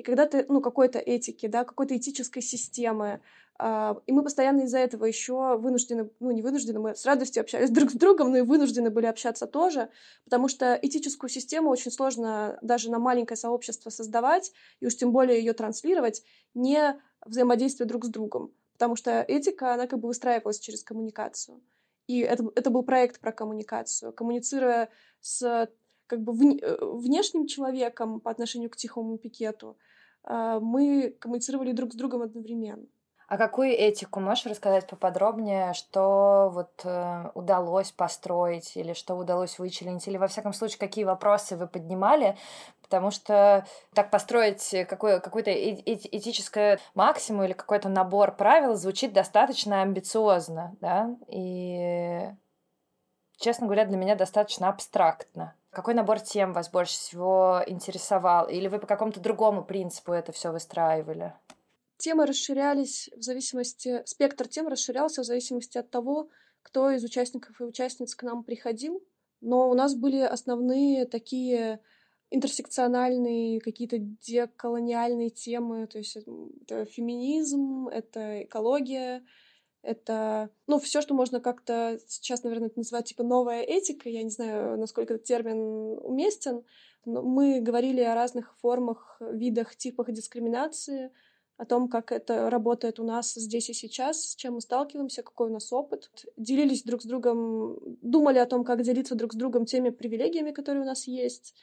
И когда ты, ну, какой-то этики, да, какой-то этической системы, э, и мы постоянно из-за этого еще вынуждены, ну, не вынуждены, мы с радостью общались [LAUGHS] друг с другом, но и вынуждены были общаться тоже, потому что этическую систему очень сложно даже на маленькое сообщество создавать, и уж тем более ее транслировать, не взаимодействуя друг с другом. Потому что этика, она как бы выстраивалась через коммуникацию. И это, это был проект про коммуникацию. Коммуницируя с как бы э, внешним человеком по отношению к тихому пикету, а, мы коммуницировали друг с другом одновременно. А какую этику можешь рассказать поподробнее, что вот э, удалось построить или что удалось вычленить, или во всяком случае какие вопросы вы поднимали, потому что так построить какой, какой-то э этическое максимум или какой-то набор правил звучит достаточно амбициозно, да, и, честно говоря, для меня достаточно абстрактно. Какой набор тем вас больше всего интересовал? Или вы по какому-то другому принципу это все выстраивали? Темы расширялись в зависимости... Спектр тем расширялся в зависимости от того, кто из участников и участниц к нам приходил. Но у нас были основные такие интерсекциональные какие-то деколониальные темы, то есть это феминизм, это экология, это, ну, все, что можно как-то сейчас, наверное, это называть типа новая этика. Я не знаю, насколько этот термин уместен. Но мы говорили о разных формах, видах, типах дискриминации, о том, как это работает у нас здесь и сейчас, с чем мы сталкиваемся, какой у нас опыт. Делились друг с другом, думали о том, как делиться друг с другом теми привилегиями, которые у нас есть.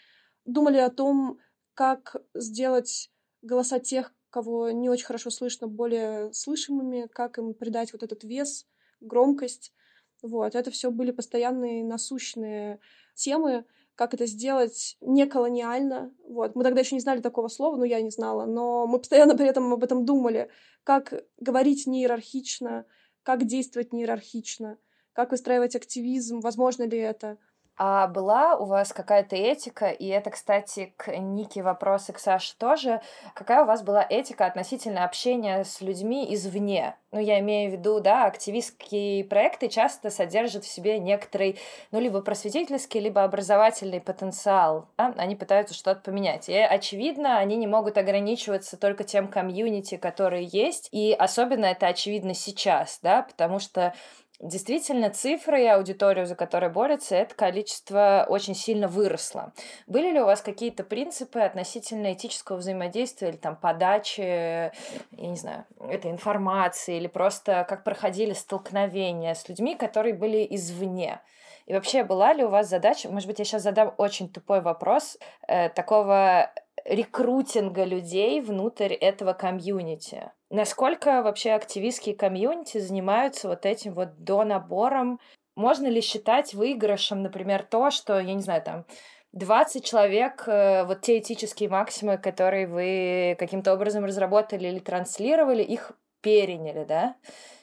Думали о том, как сделать голоса тех, кого не очень хорошо слышно, более слышимыми, как им придать вот этот вес, громкость. Вот, это все были постоянные насущные темы, как это сделать не колониально. Вот. Мы тогда еще не знали такого слова, но я не знала, но мы постоянно при этом об этом думали, как говорить не иерархично, как действовать не иерархично, как выстраивать активизм, возможно ли это. А была у вас какая-то этика, и это, кстати, к Нике вопрос и к Саше тоже, какая у вас была этика относительно общения с людьми извне? Ну, я имею в виду, да, активистские проекты часто содержат в себе некоторый, ну, либо просветительский, либо образовательный потенциал. Да? Они пытаются что-то поменять. И, очевидно, они не могут ограничиваться только тем комьюнити, которые есть. И особенно это очевидно сейчас, да, потому что Действительно, цифры и аудиторию, за которой борются, это количество очень сильно выросло. Были ли у вас какие-то принципы относительно этического взаимодействия или там подачи, я не знаю, этой информации, или просто как проходили столкновения с людьми, которые были извне? И вообще, была ли у вас задача, может быть, я сейчас задам очень тупой вопрос, э, такого рекрутинга людей внутрь этого комьюнити. Насколько вообще активистские комьюнити занимаются вот этим вот донабором? Можно ли считать выигрышем, например, то, что, я не знаю, там, 20 человек, э, вот те этические максимы, которые вы каким-то образом разработали или транслировали, их переняли, да?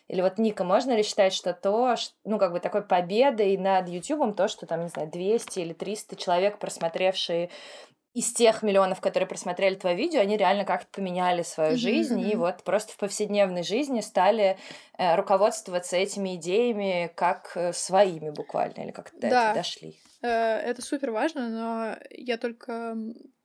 Или вот Ника, можно ли считать, что то, ну, как бы такой победой над Ютубом, то, что там, не знаю, 200 или 300 человек, просмотревшие из тех миллионов, которые просмотрели твое видео, они реально как-то поменяли свою mm-hmm. жизнь и вот просто в повседневной жизни стали э, руководствоваться этими идеями как э, своими буквально, или как-то до да. этого дошли. Э, это супер важно, но я только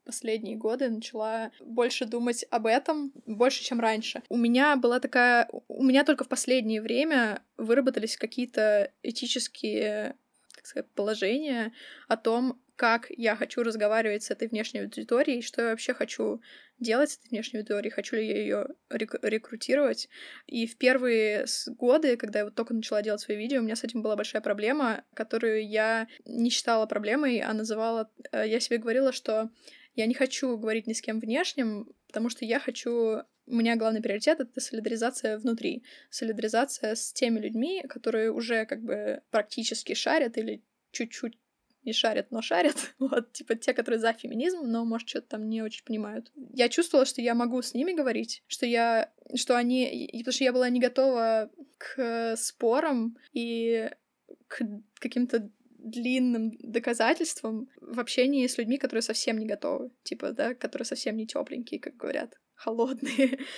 последние годы начала больше думать об этом, больше, чем раньше. У меня была такая... У меня только в последнее время выработались какие-то этические как сказать, положения о том, как я хочу разговаривать с этой внешней аудиторией, что я вообще хочу делать с этой внешней аудиторией, хочу ли я ее рек- рекрутировать. И в первые годы, когда я вот только начала делать свои видео, у меня с этим была большая проблема, которую я не считала проблемой, а называла... Э, я себе говорила, что я не хочу говорить ни с кем внешним, потому что я хочу у меня главный приоритет — это солидаризация внутри. Солидаризация с теми людьми, которые уже как бы практически шарят или чуть-чуть не шарят, но шарят. [LAUGHS] Вот, типа те, которые за феминизм, но, может, что-то там не очень понимают. Я чувствовала, что я могу с ними говорить, что я... что они... Потому что я была не готова к спорам и к каким-то длинным доказательством в общении с людьми, которые совсем не готовы, типа, да, которые совсем не тепленькие, как говорят холодные. [LAUGHS]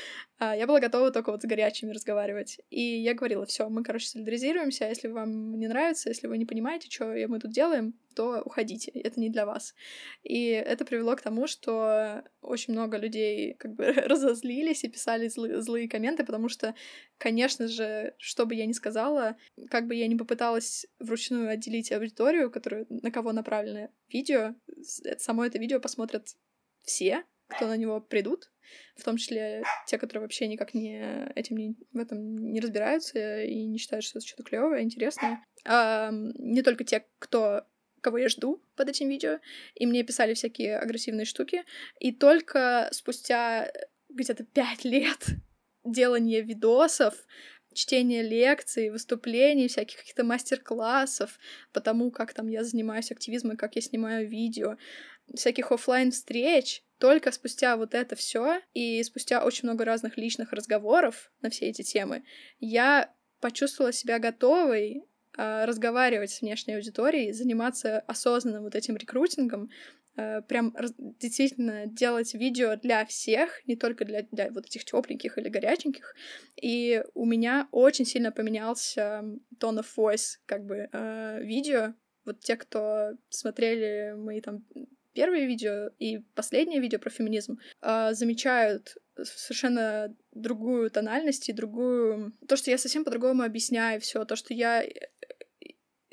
А, я была готова только вот с горячими разговаривать. И я говорила, все, мы, короче, солидаризируемся, а если вам не нравится, если вы не понимаете, что мы тут делаем, то уходите, это не для вас. И это привело к тому, что очень много людей как бы [LAUGHS] разозлились и писали злые, злые комменты, потому что, конечно же, что бы я ни сказала, как бы я ни попыталась вручную отделить аудиторию, которую, на кого направлено видео, само это видео посмотрят все, кто на него придут, в том числе те, которые вообще никак не этим не, в этом не разбираются и не считают, что это что-то клевое, интересное. А, не только те, кто кого я жду под этим видео, и мне писали всякие агрессивные штуки, и только спустя где-то пять лет [LAUGHS] делания видосов, чтения лекций, выступлений, всяких каких-то мастер-классов по тому, как там я занимаюсь активизмом, как я снимаю видео, всяких офлайн встреч. Только спустя вот это все и спустя очень много разных личных разговоров на все эти темы, я почувствовала себя готовой э, разговаривать с внешней аудиторией, заниматься осознанным вот этим рекрутингом, прям действительно делать видео для всех, не только для, для вот этих тепленьких или горяченьких. И у меня очень сильно поменялся tone of voice, как бы, э, видео. Вот те, кто смотрели мои там первое видео и последнее видео про феминизм э, замечают совершенно другую тональность и другую... То, что я совсем по-другому объясняю все, то, что я э,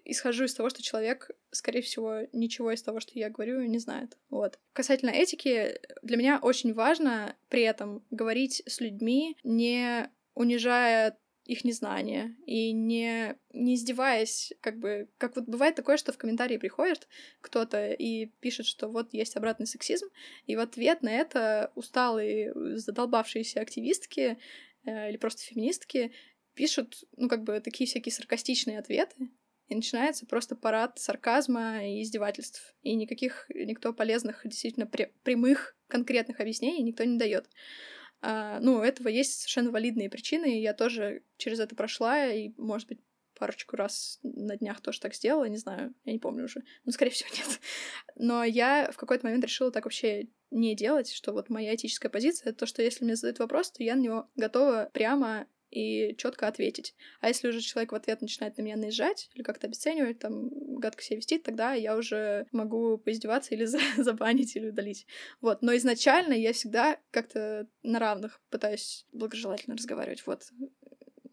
исхожу из того, что человек, скорее всего, ничего из того, что я говорю, не знает. Вот. Касательно этики, для меня очень важно при этом говорить с людьми, не унижая их незнание и не, не издеваясь, как бы, как вот бывает такое, что в комментарии приходит кто-то и пишет, что вот есть обратный сексизм, и в ответ на это усталые, задолбавшиеся активистки э, или просто феминистки пишут, ну, как бы, такие всякие саркастичные ответы, и начинается просто парад сарказма и издевательств. И никаких, никто полезных, действительно прямых, конкретных объяснений никто не дает. А, ну, у этого есть совершенно валидные причины, и я тоже через это прошла, и, может быть, парочку раз на днях тоже так сделала, не знаю, я не помню уже, ну, скорее всего, [LAUGHS] нет. Но я в какой-то момент решила так вообще не делать, что вот моя этическая позиция — это то, что если мне задают вопрос, то я на него готова прямо и четко ответить. А если уже человек в ответ начинает на меня наезжать или как-то обесценивать, там, гадко себя вести, тогда я уже могу поиздеваться или [LAUGHS] забанить, или удалить. Вот. Но изначально я всегда как-то на равных пытаюсь благожелательно разговаривать. Вот.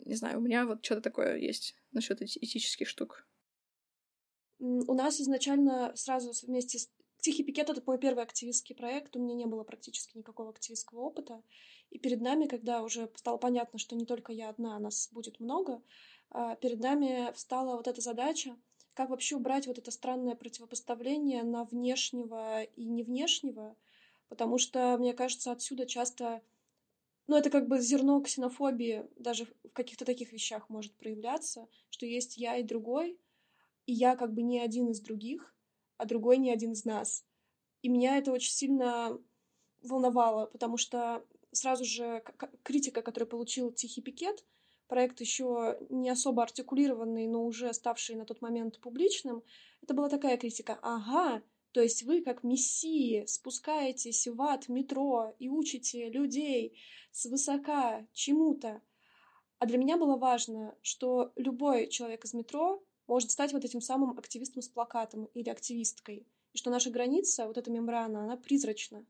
Не знаю, у меня вот что-то такое есть насчет этических штук. У нас изначально сразу вместе Тихий пикет — это мой первый активистский проект, у меня не было практически никакого активистского опыта. И перед нами, когда уже стало понятно, что не только я одна, а нас будет много, а, перед нами встала вот эта задача, как вообще убрать вот это странное противопоставление на внешнего и не внешнего, потому что, мне кажется, отсюда часто, ну, это как бы зерно ксенофобии даже в каких-то таких вещах может проявляться, что есть я и другой, и я как бы не один из других, а другой не один из нас. И меня это очень сильно волновало, потому что сразу же критика, которую получил Тихий пикет, проект еще не особо артикулированный, но уже ставший на тот момент публичным, это была такая критика. Ага, То есть вы, как мессии, спускаетесь в ад метро и учите людей свысока чему-то. А для меня было важно, что любой человек из метро может стать вот этим самым активистом с плакатом или активисткой. И что наша граница, вот эта мембрана, она призрачна.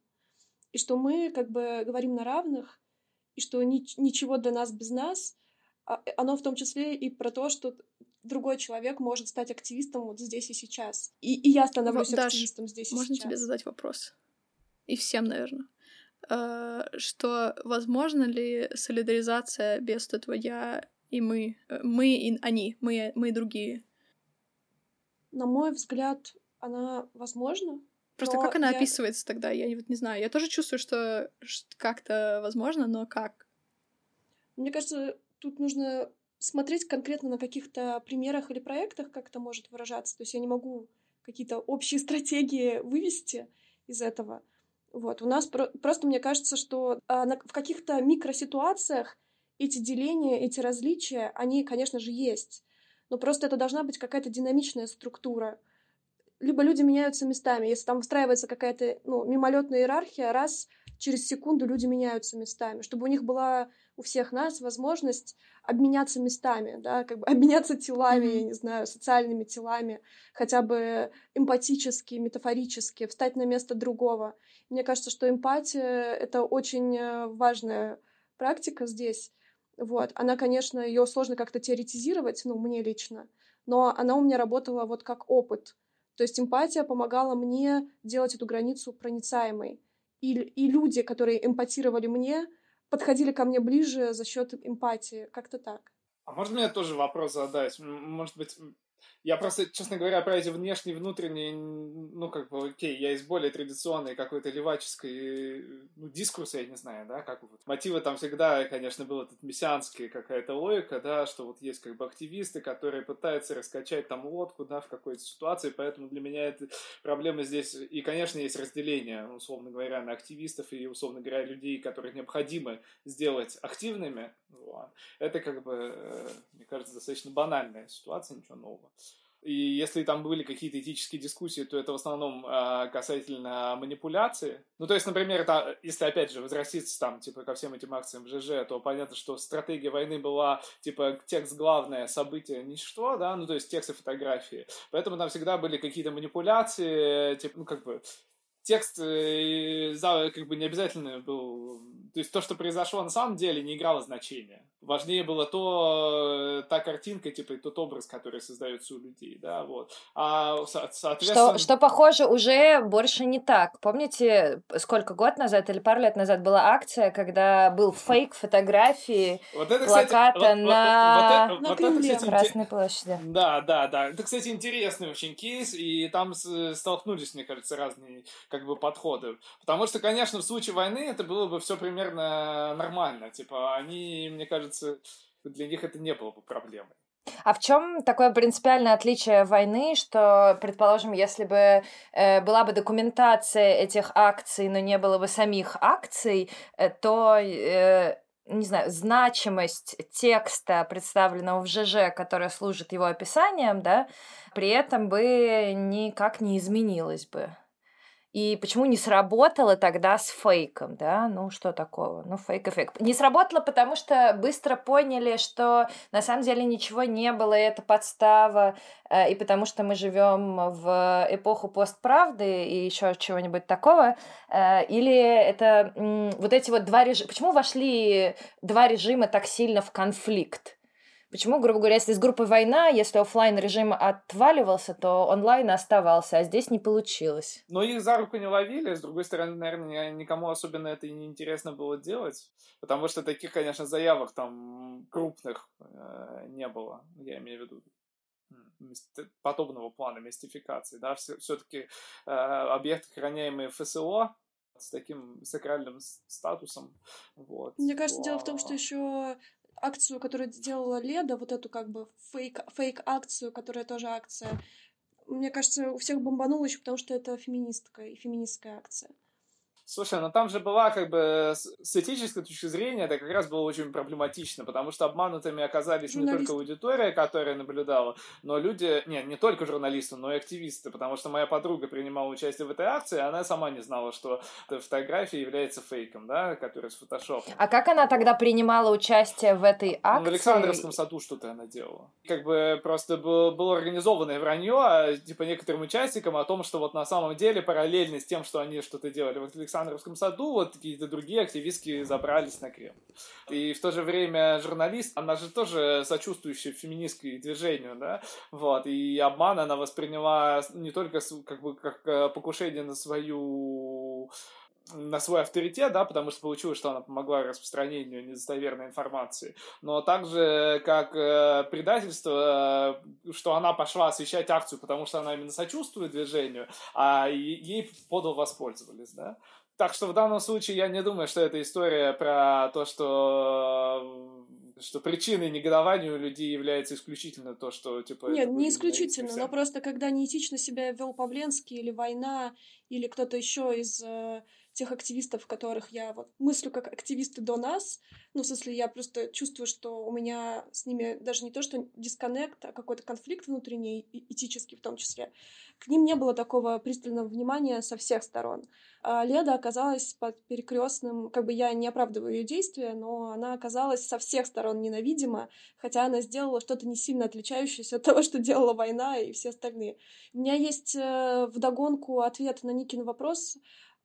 И что мы как бы говорим на равных, и что ни, ничего для нас без нас, а, оно в том числе и про то, что другой человек может стать активистом вот здесь и сейчас. И, и я становлюсь вот, активистом здесь и можно сейчас. Можно тебе задать вопрос? И всем, наверное. Uh, что возможно ли солидаризация без этого я и мы, э, мы и они, мы, мы и другие? На мой взгляд, она возможна. Просто как она я... описывается тогда? Я вот не знаю. Я тоже чувствую, что как-то возможно, но как? Мне кажется, тут нужно смотреть конкретно на каких-то примерах или проектах, как это может выражаться. То есть я не могу какие-то общие [LAUGHS] стратегии вывести из этого. Вот. У нас про- просто мне кажется, что а, на, в каких-то микроситуациях эти деления, эти различия, они, конечно же, есть. Но просто это должна быть какая-то динамичная структура. Либо люди меняются местами. Если там встраивается какая-то ну, мимолетная иерархия, раз через секунду люди меняются местами, чтобы у них была у всех нас возможность обменяться местами, да, как бы [LAUGHS] обменяться телами, mm-hmm. я не знаю, социальными телами, хотя бы эмпатически, метафорически, встать на место другого. Мне кажется, что эмпатия — это очень э, важная практика здесь. Вот. Она, конечно, ее сложно как-то теоретизировать, ну, мне лично, но она у меня работала вот как опыт. То есть эмпатия помогала мне делать эту границу проницаемой. И, и люди, которые эмпатировали мне, подходили ко мне ближе за счет эмпатии. Как-то так. А можно мне тоже вопрос задать? Может быть, я просто, честно говоря, про эти внешние, внутренние, ну, как бы, окей, я из более традиционной какой-то леваческой, ну, дискурса, я не знаю, да, как вот. Мотивы там всегда, конечно, был этот мессианский какая-то логика, да, что вот есть как бы активисты, которые пытаются раскачать там лодку, да, в какой-то ситуации, поэтому для меня это проблема здесь, и, конечно, есть разделение, условно говоря, на активистов и, условно говоря, людей, которых необходимо сделать активными, вот. Это как бы, э, мне кажется, достаточно банальная ситуация, ничего нового. И если там были какие-то этические дискуссии, то это в основном э, касательно манипуляции. Ну, то есть, например, это, если, опять же, возвратиться там, типа, ко всем этим акциям в ЖЖ, то понятно, что стратегия войны была, типа, текст главное, событие ничто, да, ну, то есть текст и фотографии. Поэтому там всегда были какие-то манипуляции, типа, ну, как бы, текст э, как бы не обязательно был... То есть то, что произошло на самом деле, не играло значения. Важнее было то, э, та картинка, типа, и тот образ, который создается у людей, да, вот. А, соответственно... Что, что, похоже, уже больше не так. Помните, сколько год назад или пару лет назад была акция, когда был фейк фотографии вот это, плаката кстати, на, вот, вот, вот, вот, это, кстати, Красной площади. Да, да, да. Это, кстати, интересный очень кейс, и там столкнулись, мне кажется, разные как бы подходы. Потому что, конечно, в случае войны это было бы все примерно нормально. Типа, они, мне кажется, для них это не было бы проблемой. А в чем такое принципиальное отличие войны, что, предположим, если бы э, была бы документация этих акций, но не было бы самих акций, э, то э, не знаю, значимость текста, представленного в ЖЖ, который служит его описанием, да, при этом бы никак не изменилась бы. И почему не сработало тогда с фейком, да? Ну, что такого? Ну, фейк эффект. Не сработало, потому что быстро поняли, что на самом деле ничего не было, и это подстава, э, и потому что мы живем в эпоху постправды и еще чего-нибудь такого. Э, или это вот эти вот два режима... Почему вошли два режима так сильно в конфликт? Почему, грубо говоря, если с группой война, если офлайн режим отваливался, то онлайн оставался, а здесь не получилось? Но их за руку не ловили, с другой стороны, наверное, никому особенно это и не интересно было делать, потому что таких, конечно, заявок там крупных э, не было, я имею в виду подобного плана мистификации, да, все-таки э, объекты, храняемые ФСО, с таким сакральным статусом. Вот. Мне кажется, дело в том, что еще акцию, которую сделала Леда, вот эту как бы фейк, фейк-акцию, которая тоже акция, мне кажется, у всех бомбануло еще потому, что это феминистка и феминистская акция. Слушай, ну там же была как бы с этической точки зрения это как раз было очень проблематично, потому что обманутыми оказались Журналисты. не только аудитория, которая наблюдала, но люди, не, не только журналисты, но и активисты, потому что моя подруга принимала участие в этой акции, она сама не знала, что эта фотография является фейком, да, который с фотошопом. А как она тогда принимала участие в этой акции? В Александровском саду что-то она делала. Как бы просто было, было организованное вранье, а, типа некоторым участникам о том, что вот на самом деле параллельно с тем, что они что-то делали в Александровском Александровском саду вот какие-то другие активистки забрались на Кремль. И в то же время журналист, она же тоже сочувствующая феминистской движению, да, вот, и обман она восприняла не только как бы как э, покушение на свою на свой авторитет, да, потому что получилось, что она помогла распространению недостоверной информации, но также как э, предательство, э, что она пошла освещать акцию, потому что она именно сочувствует движению, а ей подал воспользовались, да. Так что в данном случае я не думаю, что это история про то, что что причиной негодования у людей является исключительно то, что типа. Нет, не исключительно, но просто когда неэтично себя вел Павленский или война или кто-то еще из э, тех активистов, которых я вот мыслю как активисты до нас. Ну, в смысле, я просто чувствую, что у меня с ними даже не то, что дисконнект, а какой-то конфликт внутренний, этический в том числе. К ним не было такого пристального внимания со всех сторон. А Леда оказалась под перекрестным, как бы я не оправдываю ее действия, но она оказалась со всех сторон ненавидима, хотя она сделала что-то не сильно отличающееся от того, что делала война и все остальные. У меня есть э, вдогонку ответ на Никин вопрос,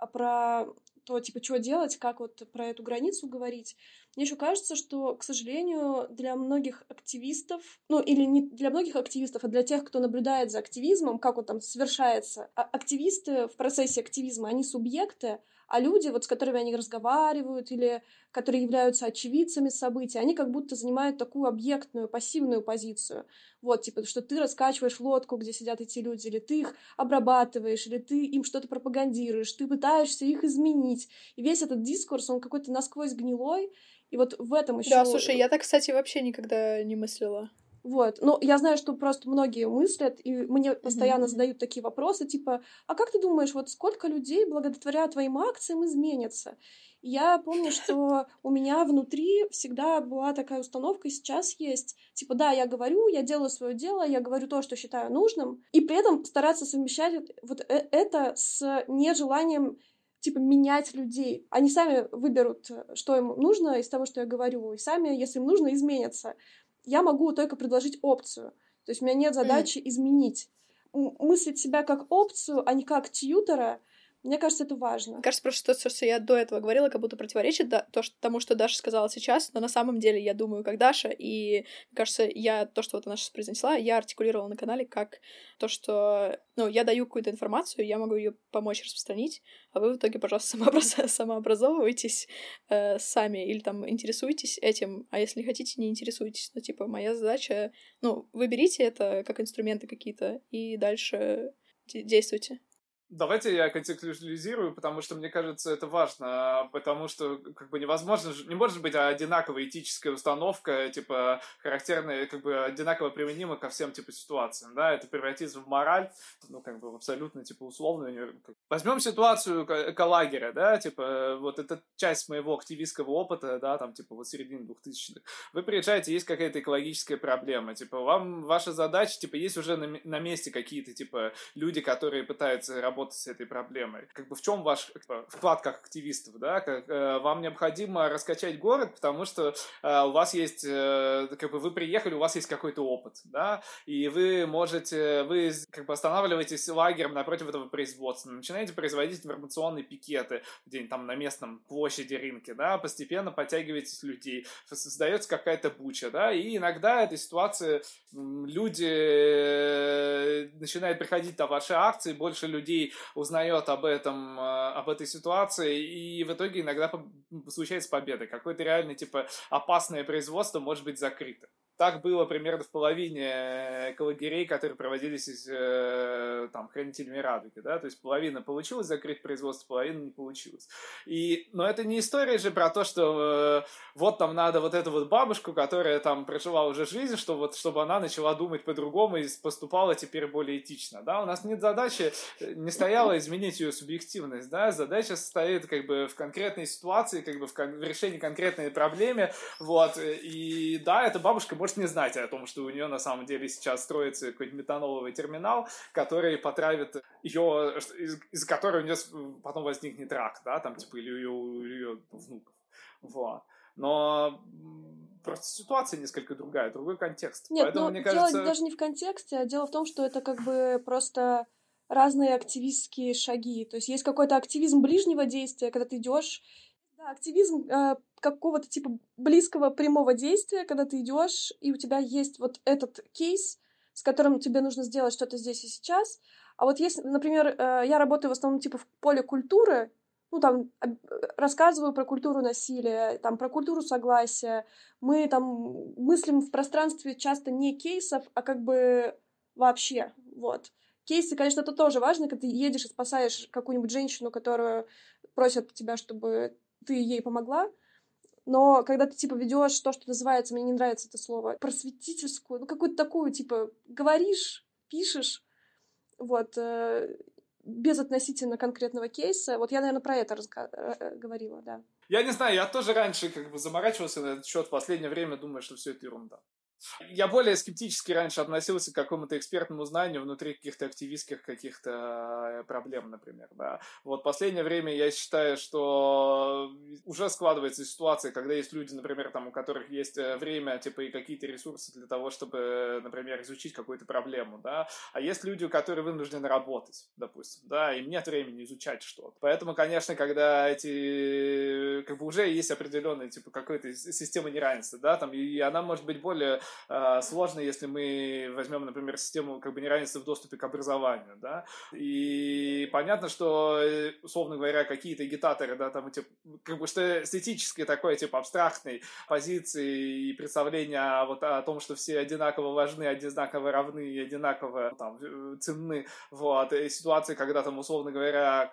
про то, типа, что делать, как вот про эту границу говорить. Мне еще кажется, что, к сожалению, для многих активистов, ну, или не для многих активистов, а для тех, кто наблюдает за активизмом, как он там совершается, а активисты в процессе активизма, они субъекты, а люди, вот с которыми они разговаривают или которые являются очевидцами событий, они как будто занимают такую объектную, пассивную позицию. Вот, типа, что ты раскачиваешь лодку, где сидят эти люди, или ты их обрабатываешь, или ты им что-то пропагандируешь, ты пытаешься их изменить. И весь этот дискурс, он какой-то насквозь гнилой, и вот в этом еще. Да, слушай, я так, кстати, вообще никогда не мыслила. Вот. Но я знаю, что просто многие мыслят, и мне постоянно mm-hmm. задают такие вопросы, типа, а как ты думаешь, вот сколько людей благодаря твоим акциям изменится? я помню, что у меня внутри всегда была такая установка, и сейчас есть. Типа, да, я говорю, я делаю свое дело, я говорю то, что считаю нужным, и при этом стараться совмещать вот э, это с нежеланием типа менять людей. Они сами выберут, что им нужно из того, что я говорю, и сами, если им нужно, изменятся я могу только предложить опцию. То есть у меня нет задачи mm. изменить. Мыслить себя как опцию, а не как тьютера, мне кажется, это важно. Мне кажется, просто то, что я до этого говорила, как будто противоречит то, что, тому, что Даша сказала сейчас, но на самом деле я думаю, как Даша, и мне кажется, я то, что вот она сейчас произнесла, я артикулировала на канале как то, что, ну, я даю какую-то информацию, я могу ее помочь распространить, а вы в итоге, пожалуйста, [LAUGHS] самообраз... самообразовывайтесь э, сами или там интересуйтесь этим, а если хотите, не интересуйтесь. Ну, типа, моя задача, ну, выберите это как инструменты какие-то и дальше действуйте. Давайте я контекстуализирую, потому что мне кажется, это важно, потому что как бы невозможно, не может быть одинаковая этическая установка, типа характерная, как бы одинаково применима ко всем типа ситуациям, да, это превратится в мораль, ну как бы абсолютно типа условную. Возьмем ситуацию эколагеря, да, типа вот это часть моего активистского опыта, да, там типа вот середины двухтысячных. Вы приезжаете, есть какая-то экологическая проблема, типа вам ваша задача, типа есть уже на, на месте какие-то типа люди, которые пытаются работать работать с этой проблемой. Как бы в чем ваш типа, вклад как активистов, да? Как, э, вам необходимо раскачать город, потому что э, у вас есть, э, как бы вы приехали, у вас есть какой-то опыт, да, и вы можете, вы как бы останавливаетесь лагерем напротив этого производства, начинаете производить информационные пикеты где-нибудь там на местном площади рынке, да, постепенно подтягиваетесь людей, создается какая-то буча, да, и иногда этой ситуации люди э, начинают приходить на ваши акции, больше людей узнает об этом, э, об этой ситуации, и в итоге иногда случается победа. Какое-то реально, типа, опасное производство может быть закрыто. Так было примерно в половине экологерей, которые проводились из, э, там, хранителями радуги, да, то есть половина получилось закрыть производство, половина не получилось. И, но это не история же про то, что э, вот там надо вот эту вот бабушку, которая там прожила уже жизнь, что вот, чтобы она начала думать по-другому и поступала теперь более этично, да, у нас нет задачи, э, не стояла изменить ее субъективность, да, задача состоит как бы в конкретной ситуации, как бы в, кон- в решении конкретной проблемы, вот, и да, эта бабушка может не знать о том, что у нее на самом деле сейчас строится какой-нибудь метаноловый терминал, который потравит ее, из, из которой у нее потом возникнет рак, да, там, типа, или ее, ее внуков, вот. Но просто ситуация несколько другая, другой контекст. Нет, Поэтому, ну, мне дело кажется... даже не в контексте, а дело в том, что это как бы просто разные активистские шаги. То есть есть какой-то активизм ближнего действия, когда ты идешь, да, активизм э, какого-то типа близкого прямого действия, когда ты идешь и у тебя есть вот этот кейс, с которым тебе нужно сделать что-то здесь и сейчас. А вот если, например, э, я работаю в основном типа в поле культуры, ну, там, рассказываю про культуру насилия, там, про культуру согласия. Мы там мыслим в пространстве часто не кейсов, а как бы вообще, вот. Кейсы, конечно, это тоже важно, когда ты едешь и спасаешь какую-нибудь женщину, которую просят тебя, чтобы ты ей помогла, но когда ты, типа, ведешь то, что называется, мне не нравится это слово, просветительскую, ну, какую-то такую, типа, говоришь, пишешь, вот, э, без относительно конкретного кейса. Вот я, наверное, про это разга- э, говорила, да. Я не знаю, я тоже раньше как бы заморачивался на этот счет, в последнее время думаю, что все это ерунда. Я более скептически раньше относился к какому-то экспертному знанию внутри каких-то активистских каких-то проблем, например, да. Вот последнее время я считаю, что уже складывается ситуация, когда есть люди, например, там, у которых есть время, типа, и какие-то ресурсы для того, чтобы, например, изучить какую-то проблему, да, а есть люди, которые вынуждены работать, допустим, да, им нет времени изучать что-то. Поэтому, конечно, когда эти, как бы уже есть определенная, типа, какая-то система неравенства, да, там, и она может быть более э, сложно, если мы возьмем, например, систему как бы неравенства в доступе к образованию, да, и понятно, что, условно говоря, какие-то агитаторы, да, там, типа, как бы, что эстетически такой, типа, абстрактной позиции и представления вот о том, что все одинаково важны, одинаково равны и одинаково, там, ценны, вот, и ситуации, когда, там, условно говоря,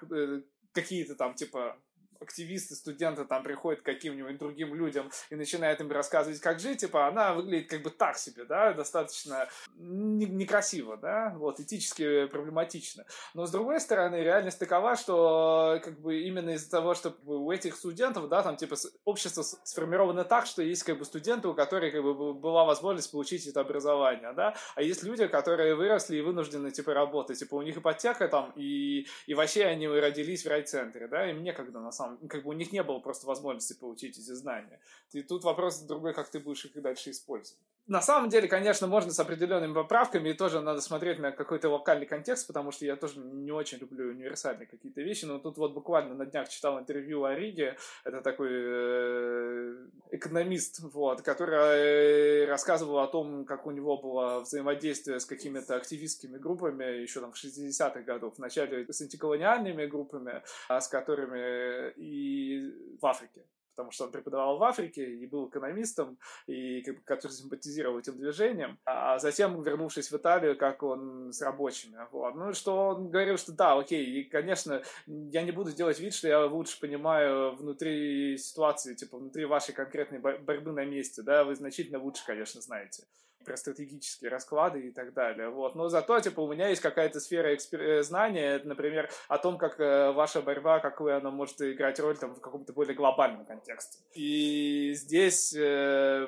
какие-то там, типа, активисты, студенты там приходят к каким-нибудь другим людям и начинают им рассказывать, как жить, типа, она выглядит как бы так себе, да, достаточно некрасиво, да, вот, этически проблематично. Но, с другой стороны, реальность такова, что, как бы, именно из-за того, что у этих студентов, да, там, типа, общество сформировано так, что есть, как бы, студенты, у которых, как бы, была возможность получить это образование, да, а есть люди, которые выросли и вынуждены, типа, работать, типа, у них ипотека там, и, и вообще они родились в райцентре, да, им некогда, на самом как бы у них не было просто возможности получить эти знания. И тут вопрос другой, как ты будешь их дальше использовать. На самом деле, конечно, можно с определенными поправками, и тоже надо смотреть на какой-то локальный контекст, потому что я тоже не очень люблю универсальные какие-то вещи, но тут вот буквально на днях читал интервью о Риге, это такой э, экономист, вот, который рассказывал о том, как у него было взаимодействие с какими-то активистскими группами еще там в 60-х годах, вначале с антиколониальными группами, а с которыми и в Африке потому что он преподавал в Африке и был экономистом, и как бы, который симпатизировал этим движением. А затем, вернувшись в Италию, как он с рабочими. Вот. Ну, что он говорил, что да, окей, и, конечно, я не буду делать вид, что я лучше понимаю внутри ситуации, типа, внутри вашей конкретной борьбы на месте, да, вы значительно лучше, конечно, знаете про стратегические расклады и так далее. Вот. Но зато, типа, у меня есть какая-то сфера экспер... Э, знания, например, о том, как э, ваша борьба, какую она может играть роль там, в каком-то более глобальном контексте. И здесь э,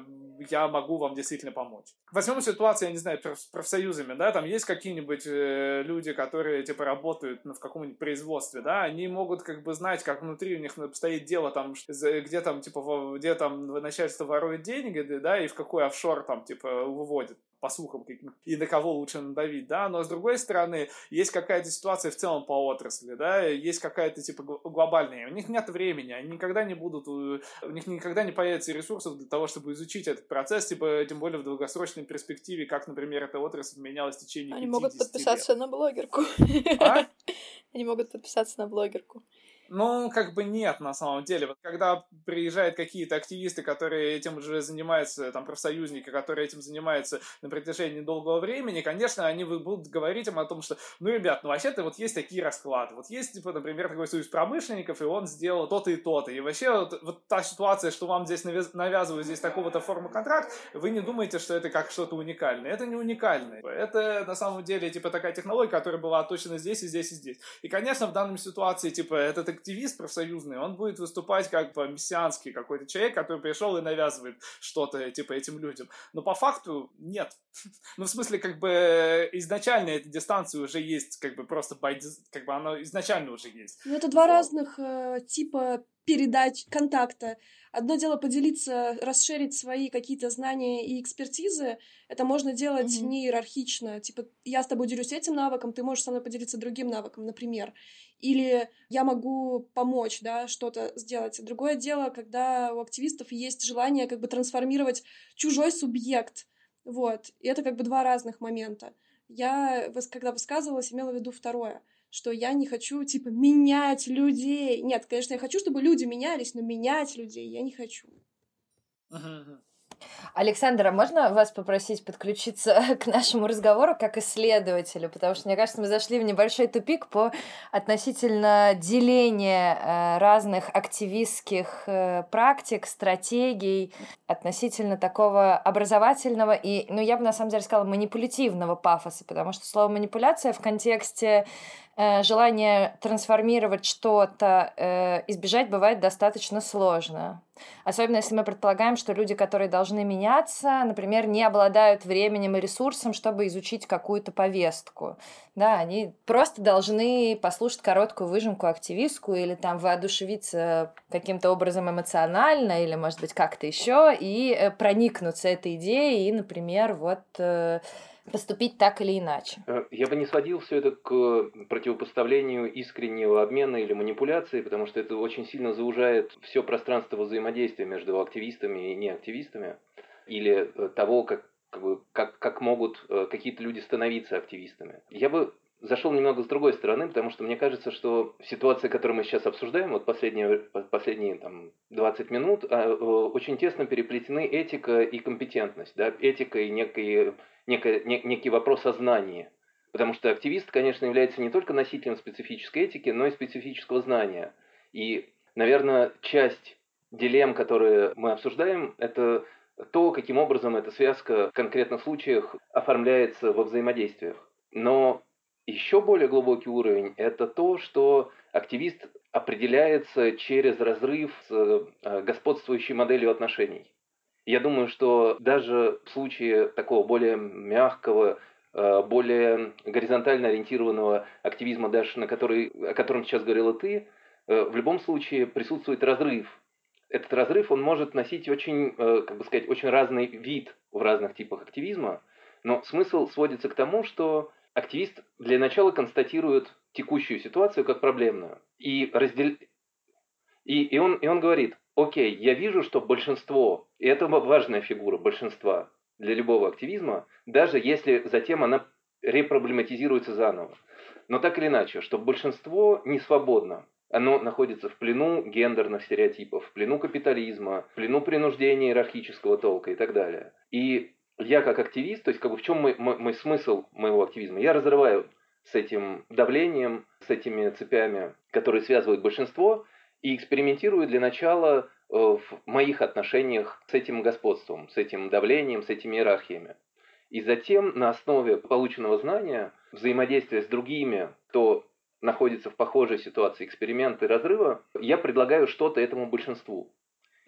я могу вам действительно помочь. Возьмем ситуацию, я не знаю, с профсоюзами, да, там есть какие-нибудь э, люди, которые, типа, работают ну, в каком-нибудь производстве, да, они могут, как бы, знать, как внутри у них стоит дело, там, где там, типа, где там начальство ворует деньги, да, и в какой офшор, там, типа, выводит по слухам и на кого лучше надавить, да, но с другой стороны, есть какая-то ситуация в целом по отрасли, да, есть какая-то типа глобальная, у них нет времени, они никогда не будут, у них никогда не появится ресурсов для того, чтобы изучить этот процесс, типа, тем более в долгосрочной перспективе, как, например, эта отрасль менялась в течение Они могут подписаться лет. на блогерку. А? [LAUGHS] Они могут подписаться на блогерку. Ну, как бы нет, на самом деле. Вот когда приезжают какие-то активисты, которые этим уже занимаются, там, профсоюзники, которые этим занимаются на протяжении долгого времени, конечно, они будут говорить им о том, что, ну, ребят, ну, вообще-то вот есть такие расклады. Вот есть, типа, например, такой союз промышленников, и он сделал то-то и то-то. И вообще вот, вот та ситуация, что вам здесь навязывают здесь такого-то формы контракт, вы не думаете, что это как что-то уникальное. Это не уникальное. Это, на самом деле, типа, такая технология, которая была отточена здесь и здесь и здесь. И, конечно, в данной ситуации, типа, этот активист профсоюзный, он будет выступать как бы мессианский какой-то человек, который пришел и навязывает что-то типа этим людям. Но по факту нет. [LAUGHS] ну, в смысле, как бы изначально эта дистанция уже есть, как бы просто как бы она изначально уже есть. Ну, это два вот. разных э, типа передач контакта. Одно дело поделиться, расширить свои какие-то знания и экспертизы. Это можно делать mm-hmm. не иерархично. Типа, я с тобой делюсь этим навыком, ты можешь со мной поделиться другим навыком, например. Или я могу помочь, да, что-то сделать. Другое дело, когда у активистов есть желание как бы трансформировать чужой субъект. Вот. И это как бы два разных момента. Я, когда высказывалась, имела в виду второе что я не хочу, типа, менять людей. Нет, конечно, я хочу, чтобы люди менялись, но менять людей я не хочу. Uh-huh. Александра, можно вас попросить подключиться [LAUGHS] к нашему разговору как исследователю? Потому что, мне кажется, мы зашли в небольшой тупик по относительно деления э, разных активистских э, практик, стратегий, относительно такого образовательного и, ну, я бы на самом деле сказала, манипулятивного пафоса, потому что слово манипуляция в контексте э, желания трансформировать что-то, избежать бывает достаточно сложно. Особенно если мы предполагаем, что люди, которые должны меняться, например, не обладают временем и ресурсом, чтобы изучить какую-то повестку. Да, они просто должны послушать короткую выжимку активистку или там воодушевиться каким-то образом эмоционально или, может быть, как-то еще и э, проникнуться этой идеей и, например, вот э, поступить так или иначе. Э, я бы не сводил все это к противопоставлению искреннего обмена или манипуляции, потому что это очень сильно заужает все пространство взаимодействия между активистами и неактивистами, или э, того, как, как, как, могут э, какие-то люди становиться активистами. Я бы зашел немного с другой стороны, потому что мне кажется, что ситуация, которую мы сейчас обсуждаем, вот последние, последние там, 20 минут, а, очень тесно переплетены этика и компетентность. Да? Этика и некий, некий, некий вопрос о знании. Потому что активист, конечно, является не только носителем специфической этики, но и специфического знания. И, наверное, часть дилемм, которые мы обсуждаем, это то, каким образом эта связка в конкретных случаях оформляется во взаимодействиях. Но еще более глубокий уровень – это то, что активист определяется через разрыв с э, господствующей моделью отношений. Я думаю, что даже в случае такого более мягкого, э, более горизонтально ориентированного активизма, даже на который, о котором сейчас говорила ты, э, в любом случае присутствует разрыв. Этот разрыв он может носить очень, как бы сказать, очень разный вид в разных типах активизма, но смысл сводится к тому, что активист для начала констатирует текущую ситуацию как проблемную. И, раздел... и, и, он, и он говорит, окей, я вижу, что большинство, и это важная фигура большинства для любого активизма, даже если затем она репроблематизируется заново. Но так или иначе, что большинство не свободно. Оно находится в плену гендерных стереотипов, в плену капитализма, в плену принуждения иерархического толка и так далее. И я как активист, то есть как бы в чем мой, мой, мой смысл моего активизма? Я разрываю с этим давлением, с этими цепями, которые связывают большинство, и экспериментирую для начала э, в моих отношениях с этим господством, с этим давлением, с этими иерархиями. И затем на основе полученного знания, взаимодействия с другими, кто находится в похожей ситуации эксперимента и разрыва, я предлагаю что-то этому большинству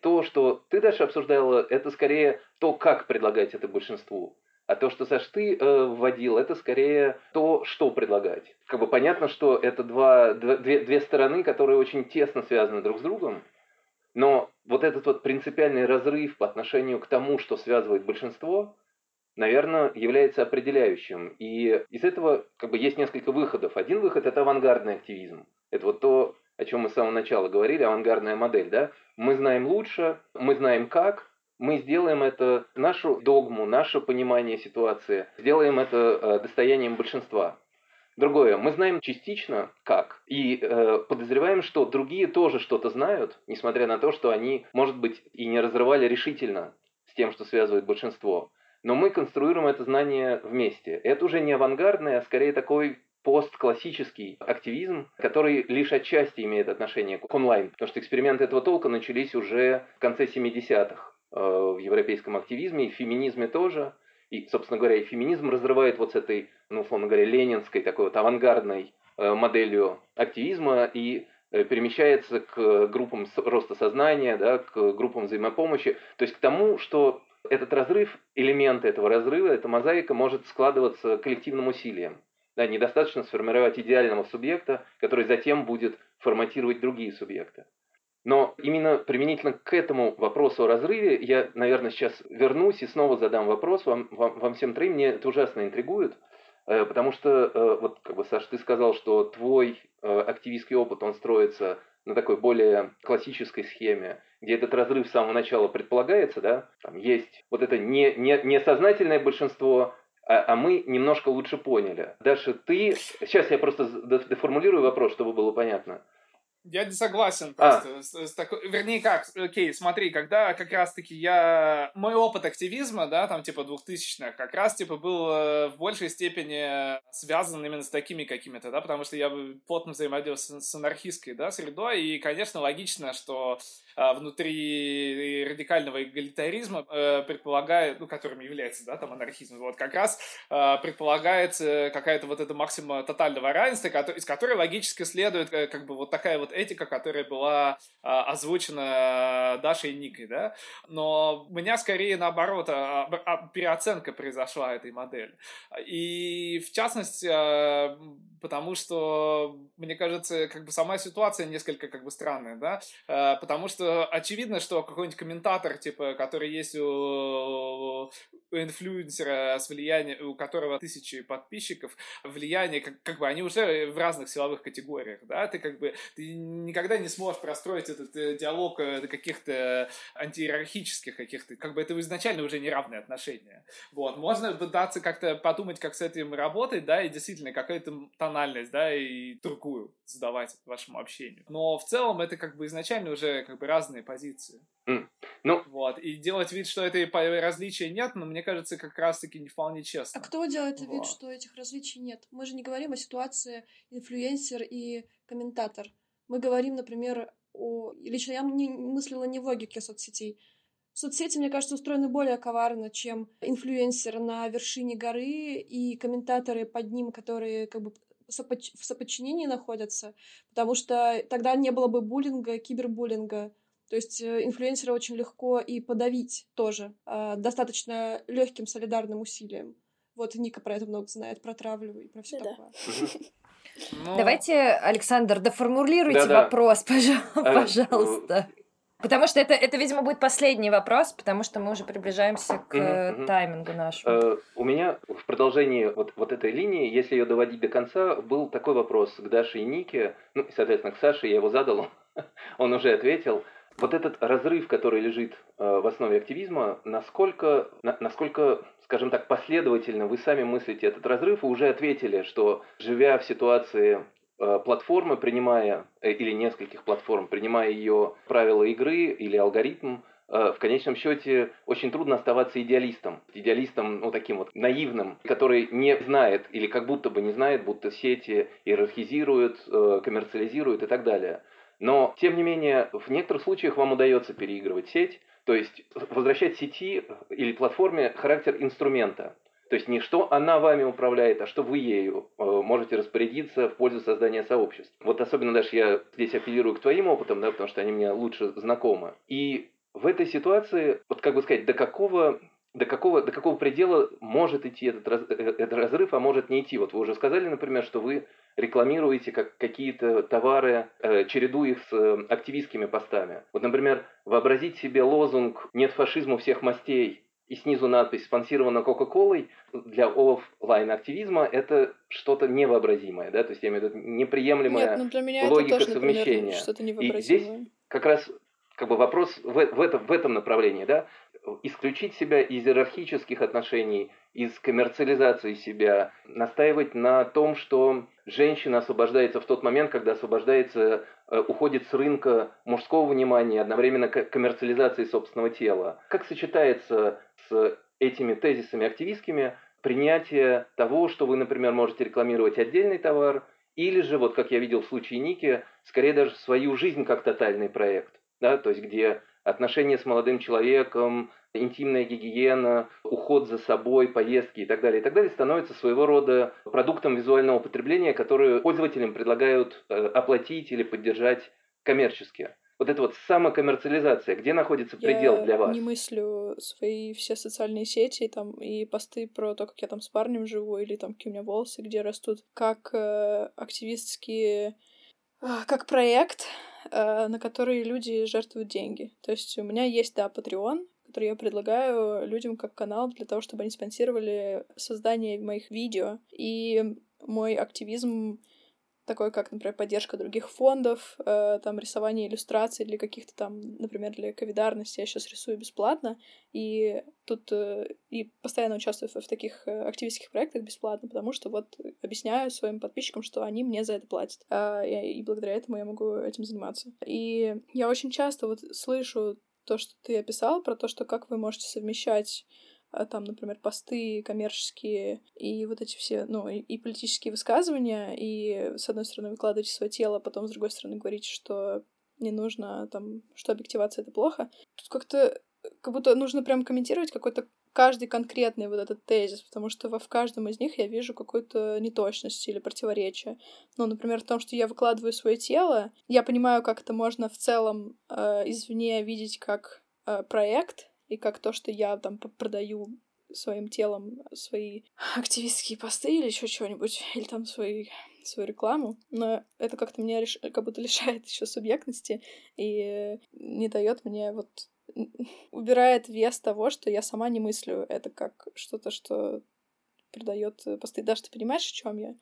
то, что ты дальше обсуждала, это скорее то, как предлагать это большинству. А то, что, Саш, ты э, вводил, это скорее то, что предлагать. Как бы понятно, что это два, две, две стороны, которые очень тесно связаны друг с другом. Но вот этот вот принципиальный разрыв по отношению к тому, что связывает большинство, наверное, является определяющим. И из этого как бы есть несколько выходов. Один выход – это авангардный активизм. Это вот то, о чем мы с самого начала говорили, авангардная модель, да? Мы знаем лучше, мы знаем как, мы сделаем это, нашу догму, наше понимание ситуации, сделаем это э, достоянием большинства. другое. Мы знаем частично как. И э, подозреваем, что другие тоже что-то знают, несмотря на то, что они, может быть, и не разрывали решительно с тем, что связывает большинство. Но мы конструируем это знание вместе. Это уже не авангардное, а скорее такой постклассический активизм, который лишь отчасти имеет отношение к онлайн, потому что эксперименты этого толка начались уже в конце 70-х э, в европейском активизме и в феминизме тоже. И, собственно говоря, и феминизм разрывает вот с этой, ну, условно говоря, ленинской, такой вот авангардной э, моделью активизма и э, перемещается к группам роста сознания, да, к группам взаимопомощи, то есть к тому, что этот разрыв, элементы этого разрыва, эта мозаика может складываться коллективным усилием. Да, недостаточно сформировать идеального субъекта, который затем будет форматировать другие субъекты. Но именно применительно к этому вопросу о разрыве я, наверное, сейчас вернусь и снова задам вопрос вам, вам, вам всем троим. Мне это ужасно интригует, э, потому что, э, вот, как бы, Саш, ты сказал, что твой э, активистский опыт, он строится на такой более классической схеме, где этот разрыв с самого начала предполагается, да, там есть вот это не, не, несознательное большинство, а, а мы немножко лучше поняли. Даша, ты... Сейчас я просто деформулирую вопрос, чтобы было понятно. Я не согласен а. просто. А. С, с такой, вернее, как, окей, смотри, когда как раз-таки я... Мой опыт активизма, да, там, типа, двухтысячных, как раз, типа, был э, в большей степени связан именно с такими какими-то, да, потому что я плотно взаимодействовал с, с анархистской, да, средой, и, конечно, логично, что внутри радикального эгалитаризма э, предполагает, ну, которым является, да, там, анархизм, вот, как раз э, предполагается какая-то вот эта максима тотального равенства, из которой логически следует, э, как бы, вот такая вот этика, которая была а, озвучена Дашей Никой, да, но у меня скорее наоборот а, а, переоценка произошла этой модели. И в частности, потому что, мне кажется, как бы сама ситуация несколько как бы странная, да, потому что очевидно, что какой-нибудь комментатор, типа, который есть у, у инфлюенсера с влиянием, у которого тысячи подписчиков, влияние, как, как бы они уже в разных силовых категориях, да, ты как бы, ты никогда не сможешь простроить этот э, диалог э, каких-то антииерархических каких-то, как бы это изначально уже неравные отношения. Вот, можно пытаться как-то подумать, как с этим работать, да, и действительно какая-то тональность, да, и другую задавать вашему общению. Но в целом это как бы изначально уже как бы разные позиции. Mm. Ну, вот. И делать вид, что этой различия нет, но мне кажется, как раз-таки не вполне честно. А кто делает вот. вид, что этих различий нет? Мы же не говорим о ситуации инфлюенсер и комментатор. Мы говорим, например, о... Лично я не мыслила не в логике соцсетей. Соцсети, мне кажется, устроены более коварно, чем инфлюенсер на вершине горы и комментаторы под ним, которые как бы в соподчинении находятся, потому что тогда не было бы буллинга, кибербуллинга. То есть э, инфлюенсера очень легко и подавить тоже, э, достаточно легким солидарным усилием. Вот Ника про это много знает, про травлю и про все да, такое. Но... Давайте, Александр, доформулируйте Да-да. вопрос, [LAUGHS] э, пожалуйста. Потому что это, это, видимо, будет последний вопрос, потому что мы уже приближаемся к uh-huh. таймингу нашему. Uh, у меня в продолжении вот, вот этой линии, если ее доводить до конца, был такой вопрос к Даше и Нике, ну, и, соответственно, к Саше, я его задал, он [LAUGHS] уже ответил. Вот этот разрыв, который лежит uh, в основе активизма, насколько, на, насколько скажем так, последовательно вы сами мыслите этот разрыв и уже ответили, что живя в ситуации э, платформы, принимая, э, или нескольких платформ, принимая ее правила игры или алгоритм, э, в конечном счете очень трудно оставаться идеалистом. Идеалистом, ну, таким вот наивным, который не знает или как будто бы не знает, будто сети иерархизируют, коммерциализируют и так далее. Но, тем не менее, в некоторых случаях вам удается переигрывать сеть, то есть возвращать сети или платформе характер инструмента. То есть не что она вами управляет, а что вы ею э, можете распорядиться в пользу создания сообществ. Вот особенно даже я здесь апеллирую к твоим опытам, да, потому что они мне лучше знакомы. И в этой ситуации, вот как бы сказать, до какого до какого, до какого предела может идти этот, раз, э, этот разрыв, а может не идти. Вот вы уже сказали, например, что вы рекламируете как какие-то товары, э, чередуя их с э, активистскими постами. Вот, например, вообразить себе лозунг «Нет фашизму всех мастей» и снизу надпись «Спонсировано Кока-Колой» для офлайн-активизма это что-то невообразимое, да, то есть я имею в виду неприемлемая Нет, ну для меня логика это тоже, совмещения. Например, что-то невообразимое. И здесь как раз как бы вопрос в, в, этом, в этом направлении, да, исключить себя из иерархических отношений, из коммерциализации себя, настаивать на том, что женщина освобождается в тот момент, когда освобождается, э, уходит с рынка мужского внимания, одновременно коммерциализации собственного тела. Как сочетается с этими тезисами активистскими принятие того, что вы, например, можете рекламировать отдельный товар, или же, вот как я видел в случае Ники, скорее даже свою жизнь как тотальный проект, да, то есть где отношения с молодым человеком, интимная гигиена, уход за собой, поездки и так далее, и так далее, становятся своего рода продуктом визуального потребления, который пользователям предлагают э, оплатить или поддержать коммерчески. Вот это вот самокоммерциализация, где находится предел я для вас? Я не мыслю свои все социальные сети там и посты про то, как я там с парнем живу, или там какие у меня волосы где растут, как э, активистские как проект, э, на который люди жертвуют деньги. То есть у меня есть, да, Patreon, который я предлагаю людям как канал для того, чтобы они спонсировали создание моих видео. И мой активизм такой как, например, поддержка других фондов, э, там рисование иллюстраций для каких-то там, например, для ковидарности я сейчас рисую бесплатно, и тут э, и постоянно участвую в, в таких э, активистских проектах бесплатно, потому что вот объясняю своим подписчикам, что они мне за это платят, э, и, и благодаря этому я могу этим заниматься. И я очень часто вот слышу то, что ты описал, про то, что как вы можете совмещать а, там, например, посты коммерческие и вот эти все, ну, и, и политические высказывания, и, с одной стороны, выкладываете свое тело, а потом, с другой стороны, говорите, что не нужно, там, что объективация — это плохо. Тут как-то как будто нужно прям комментировать какой-то каждый конкретный вот этот тезис, потому что во в каждом из них я вижу какую-то неточность или противоречие. Ну, например, в том, что я выкладываю свое тело, я понимаю, как это можно в целом э, извне видеть как э, проект, и как то, что я там продаю своим телом свои [LAUGHS] активистские посты или еще что-нибудь, [LAUGHS] или там свои, свою рекламу, но это как-то меня реш... как будто лишает [LAUGHS] еще субъектности и не дает мне вот убирает вес того, что я сама не мыслю это как что-то, что придает посты. Даже ты понимаешь, о чем я?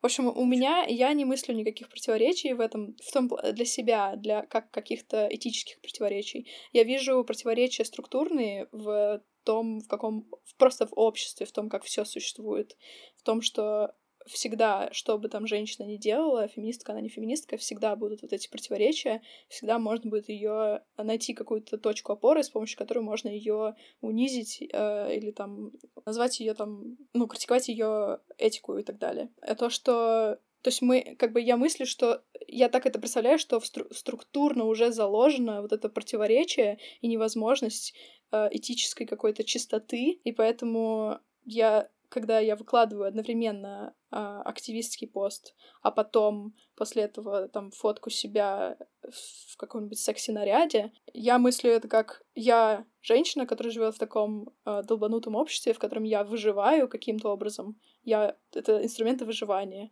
В общем, у меня я не мыслю никаких противоречий в этом, в том для себя, для как каких-то этических противоречий. Я вижу противоречия структурные в том, в каком просто в обществе, в том, как все существует, в том, что всегда, что бы там женщина ни делала, феминистка она не феминистка, всегда будут вот эти противоречия, всегда можно будет ее найти какую-то точку опоры, с помощью которой можно ее унизить э, или там назвать ее там, ну, критиковать ее этику и так далее. А то, что то есть мы, как бы я мыслю, что я так это представляю, что в стру- структурно уже заложено вот это противоречие и невозможность э, этической какой-то чистоты, и поэтому я когда я выкладываю одновременно а, активистский пост, а потом после этого там фотку себя в каком-нибудь секси-наряде, я мыслю это как я женщина, которая живет в таком а, долбанутом обществе, в котором я выживаю каким-то образом. Я это инструменты выживания.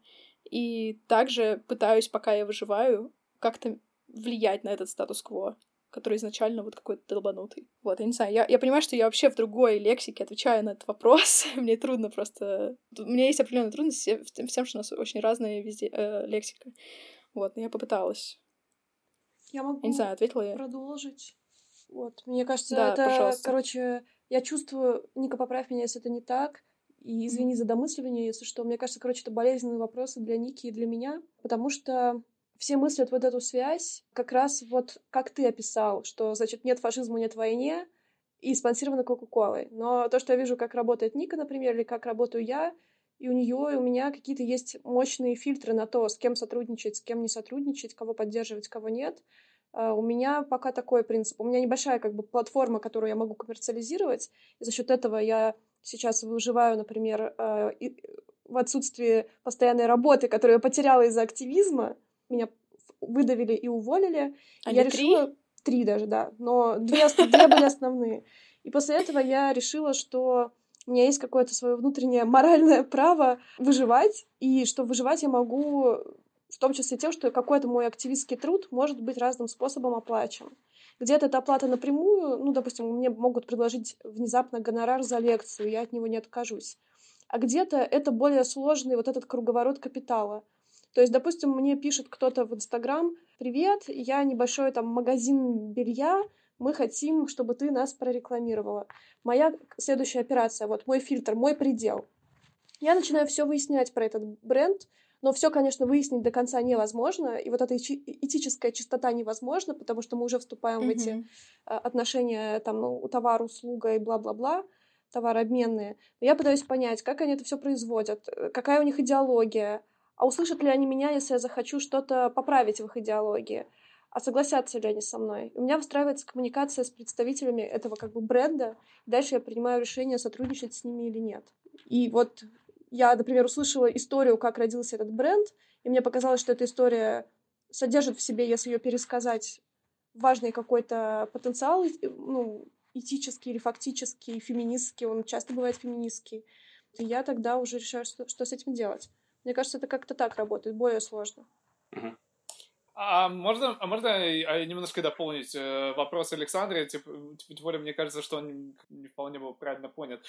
И также пытаюсь, пока я выживаю, как-то влиять на этот статус-кво который изначально вот какой-то долбанутый. Вот, я не знаю, я, я понимаю, что я вообще в другой лексике отвечаю на этот вопрос. [LAUGHS] Мне трудно просто... У меня есть определенные трудности в тем, что у нас очень разная везде э, лексика. Вот, но я попыталась. Я могу я не знаю, ответила я. продолжить. Вот, мне кажется, да, это, пожалуйста. короче, я чувствую, Ника, поправь меня, если это не так, и извини за домысливание, если что. Мне кажется, короче, это болезненные вопросы для Ники и для меня, потому что все мыслят вот эту связь, как раз вот как ты описал, что, значит, нет фашизма, нет войне, и спонсировано Кока-Колой. Но то, что я вижу, как работает Ника, например, или как работаю я, и у нее, и у меня какие-то есть мощные фильтры на то, с кем сотрудничать, с кем не сотрудничать, кого поддерживать, кого нет. Uh, у меня пока такой принцип. У меня небольшая как бы платформа, которую я могу коммерциализировать, и за счет этого я сейчас выживаю, например, и в отсутствии постоянной работы, которую я потеряла из-за активизма, меня выдавили и уволили. А я решила... Три? Три даже, да. Но две, две были основные. И после этого я решила, что у меня есть какое-то свое внутреннее моральное право выживать, и что выживать я могу в том числе тем, что какой-то мой активистский труд может быть разным способом оплачен. Где-то это оплата напрямую, ну, допустим, мне могут предложить внезапно гонорар за лекцию, я от него не откажусь. А где-то это более сложный вот этот круговорот капитала — то есть, допустим, мне пишет кто-то в Инстаграм, привет, я небольшой там магазин белья, мы хотим, чтобы ты нас прорекламировала. Моя следующая операция, вот мой фильтр, мой предел. Я начинаю все выяснять про этот бренд, но все, конечно, выяснить до конца невозможно, и вот эта этическая чистота невозможна, потому что мы уже вступаем mm-hmm. в эти а, отношения там, ну, товар, услуга и бла-бла-бла, товарообменные. Но я пытаюсь понять, как они это все производят, э, какая у них идеология, а услышат ли они меня, если я захочу что-то поправить в их идеологии, а согласятся ли они со мной. у меня выстраивается коммуникация с представителями этого как бы бренда, и дальше я принимаю решение, сотрудничать с ними или нет. И вот я, например, услышала историю, как родился этот бренд, и мне показалось, что эта история содержит в себе, если ее пересказать, важный какой-то потенциал, ну, этический или фактический, феминистский, он часто бывает феминистский. И я тогда уже решаю, что, что с этим делать. Мне кажется, это как-то так работает, более сложно. А можно, а можно немножко дополнить э, вопрос Александра? Типа, тем более, мне кажется, что он не вполне был правильно понят.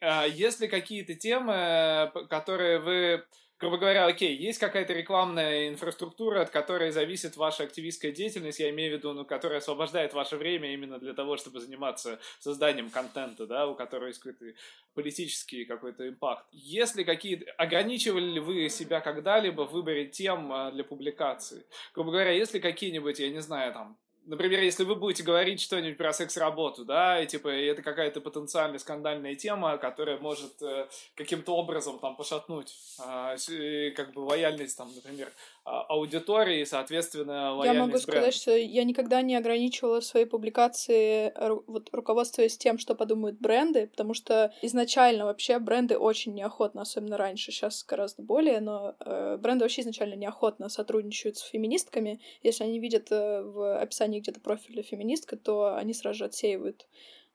А есть ли какие-то темы, которые вы грубо говоря, окей, есть какая-то рекламная инфраструктура, от которой зависит ваша активистская деятельность, я имею в виду, ну, которая освобождает ваше время именно для того, чтобы заниматься созданием контента, да, у которого есть какой-то политический какой-то импакт. Если какие-то... Ограничивали ли вы себя когда-либо в выборе тем а, для публикации? Грубо говоря, если какие-нибудь, я не знаю, там, например, если вы будете говорить что-нибудь про секс-работу, да, и типа это какая-то потенциально скандальная тема, которая может э, каким-то образом там пошатнуть э, как бы лояльность там, например, а, аудитории, соответственно, лояльность Я могу сказать, что я никогда не ограничивала свои публикации, вот, руководствуясь тем, что подумают бренды, потому что изначально вообще бренды очень неохотно, особенно раньше, сейчас гораздо более, но э, бренды вообще изначально неохотно сотрудничают с феминистками. Если они видят э, в описании где-то профиля феминистка, то они сразу же отсеивают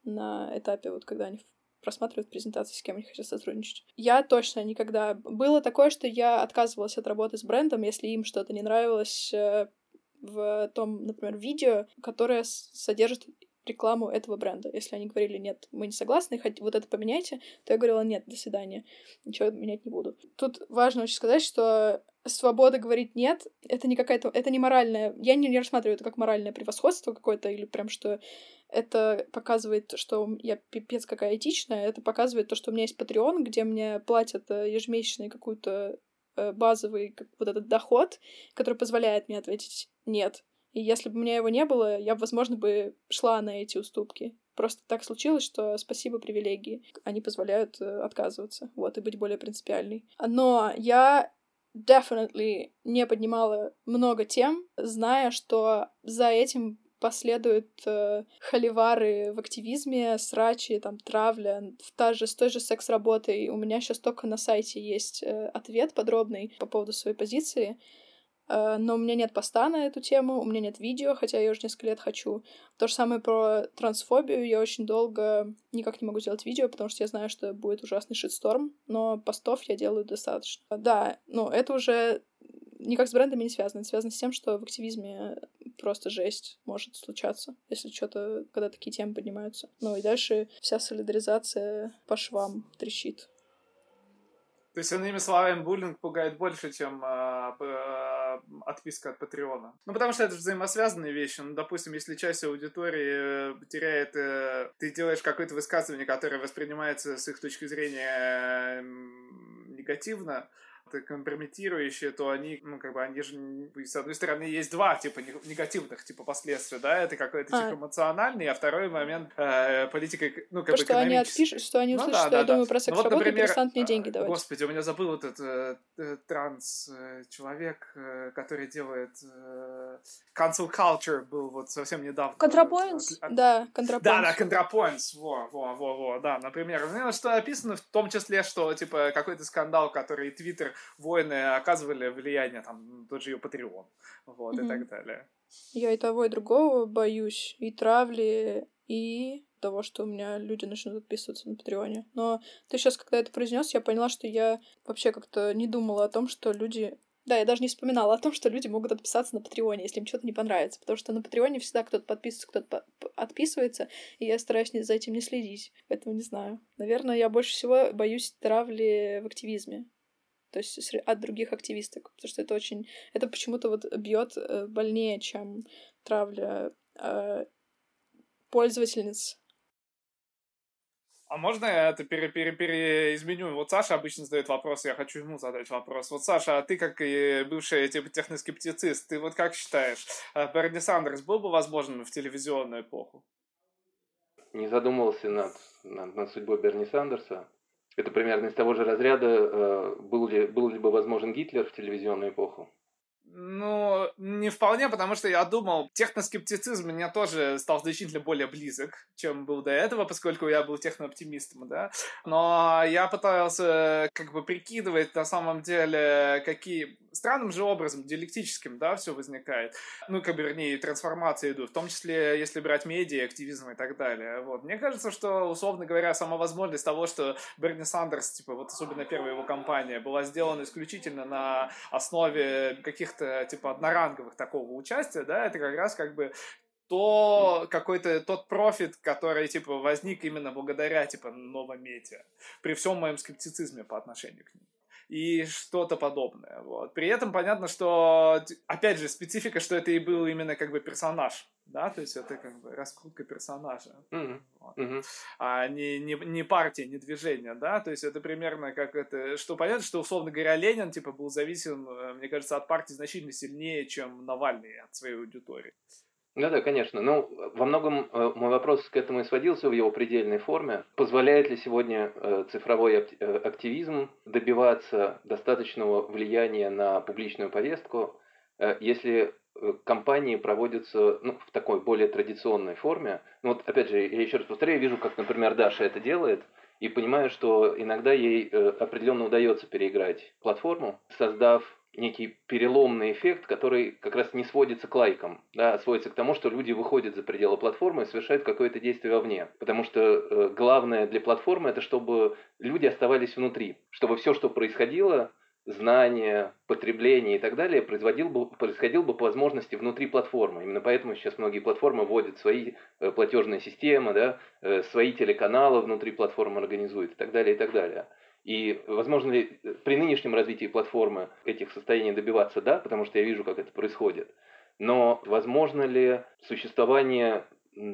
на этапе, вот когда они просматривают презентации, с кем они хотят сотрудничать. Я точно никогда... Было такое, что я отказывалась от работы с брендом, если им что-то не нравилось э, в том, например, видео, которое содержит рекламу этого бренда. Если они говорили, нет, мы не согласны, хоть вот это поменяйте, то я говорила, нет, до свидания, ничего менять не буду. Тут важно очень сказать, что свобода говорить нет, это не какая-то, это не моральная, я не, не рассматриваю это как моральное превосходство какое-то, или прям что это показывает, что я пипец какая этичная, это показывает то, что у меня есть Patreon, где мне платят э, ежемесячный какой-то э, базовый как, вот этот доход, который позволяет мне ответить «нет». И если бы у меня его не было, я возможно, бы шла на эти уступки. Просто так случилось, что спасибо привилегии. Они позволяют э, отказываться, вот, и быть более принципиальной. Но я definitely не поднимала много тем, зная, что за этим последуют э, холивары в активизме, срачи, там, травля, та же, с той же секс-работой. У меня сейчас только на сайте есть э, ответ подробный по поводу своей позиции, но у меня нет поста на эту тему, у меня нет видео, хотя я уже несколько лет хочу. То же самое про трансфобию. Я очень долго никак не могу сделать видео, потому что я знаю, что будет ужасный шитсторм, но постов я делаю достаточно. Да, ну, это уже никак с брендами не связано. Это связано с тем, что в активизме просто жесть может случаться, если что-то, когда такие темы поднимаются. Ну и дальше вся солидаризация по швам трещит. То есть, иными словами, буллинг пугает больше, чем э, э, отписка от Патреона. Ну, потому что это же взаимосвязанные вещи. Ну, допустим, если часть аудитории э, теряет... Э, ты делаешь какое-то высказывание, которое воспринимается с их точки зрения э, негативно, компрометирующие, то они, ну, как бы, они же, с одной стороны, есть два, типа, негативных, типа, последствия, да, это какой-то, типа, а. эмоциональный, а второй момент э, политика, ну, как бы, что они отпишут, что они ну услышат, ну, да, что да, я да. думаю про секс ну, вот, например, перестанут мне деньги давать. Господи, у меня забыл этот э, э транс-человек, э, э, который делает э, cancel culture, был вот совсем недавно. Контрапоинтс? Вот, да, контрапоинтс. Да, да, контрапоинтс, во, во, во, во, да, например. Ну, что описано в том числе, что, типа, какой-то скандал, который Твиттер воины оказывали влияние, там, тот же ее Патреон, вот, mm-hmm. и так далее. Я и того, и другого боюсь, и травли, и того, что у меня люди начнут подписываться на Патреоне. Но ты сейчас, когда это произнес, я поняла, что я вообще как-то не думала о том, что люди да, я даже не вспоминала о том, что люди могут отписаться на Патреоне, если им что-то не понравится. Потому что на Патреоне всегда кто-то подписывается, кто-то отписывается, и я стараюсь за этим не следить. Поэтому не знаю. Наверное, я больше всего боюсь травли в активизме то есть от других активисток, потому что это очень, это почему-то вот бьет э, больнее, чем травля. А, пользовательниц. А можно я это пере, пере, переизменю? Вот Саша обычно задает вопрос, я хочу ему задать вопрос. Вот, Саша, а ты как и бывший типа, техноскептицист, ты вот как считаешь, э, Берни Сандерс был бы возможен в телевизионную эпоху? Не задумывался над, над, над судьбой Берни Сандерса. Это примерно из того же разряда, э, был ли, был ли бы возможен Гитлер в телевизионную эпоху. Ну, не вполне, потому что я думал, техноскептицизм меня тоже стал значительно более близок, чем был до этого, поскольку я был технооптимистом, да. Но я пытался как бы прикидывать на самом деле, какие странным же образом, диалектическим, да, все возникает. Ну, как бы, вернее, трансформации идут, в том числе, если брать медиа, активизм и так далее. Вот. Мне кажется, что, условно говоря, сама возможность того, что Берни Сандерс, типа, вот особенно первая его кампания, была сделана исключительно на основе каких-то, типа, одноранговых такого участия, да, это как раз как бы то какой-то тот профит, который, типа, возник именно благодаря, типа, новым медиа, при всем моем скептицизме по отношению к ним и что-то подобное. Вот. При этом понятно, что, опять же, специфика, что это и был именно как бы персонаж, да, то есть это как бы раскрутка персонажа, mm-hmm. Вот. Mm-hmm. а не, не, не партия, не движение, да, то есть это примерно как это, что понятно, что, условно говоря, Ленин, типа, был зависим, э, мне кажется, от партии значительно сильнее, чем Навальный от своей аудитории. Да, да, конечно. Ну, во многом э, мой вопрос к этому и сводился в его предельной форме. Позволяет ли сегодня э, цифровой активизм добиваться достаточного влияния на публичную повестку, если компании проводятся ну, в такой более традиционной форме? Ну, вот, опять же, я еще раз повторяю, вижу, как, например, Даша это делает, и понимаю, что иногда ей определенно удается переиграть платформу, создав некий переломный эффект, который как раз не сводится к лайкам, да, а сводится к тому, что люди выходят за пределы платформы и совершают какое-то действие вовне. Потому что э, главное для платформы это чтобы люди оставались внутри, чтобы все, что происходило, знания, потребление и так далее производил бы, происходил бы по возможности внутри платформы. Именно поэтому сейчас многие платформы вводят свои э, платежные системы, да, э, свои телеканалы внутри платформы организуют и так далее, и так далее. И возможно ли э, при нынешнем развитии платформы этих состояний добиваться, да, потому что я вижу, как это происходит. Но возможно ли существование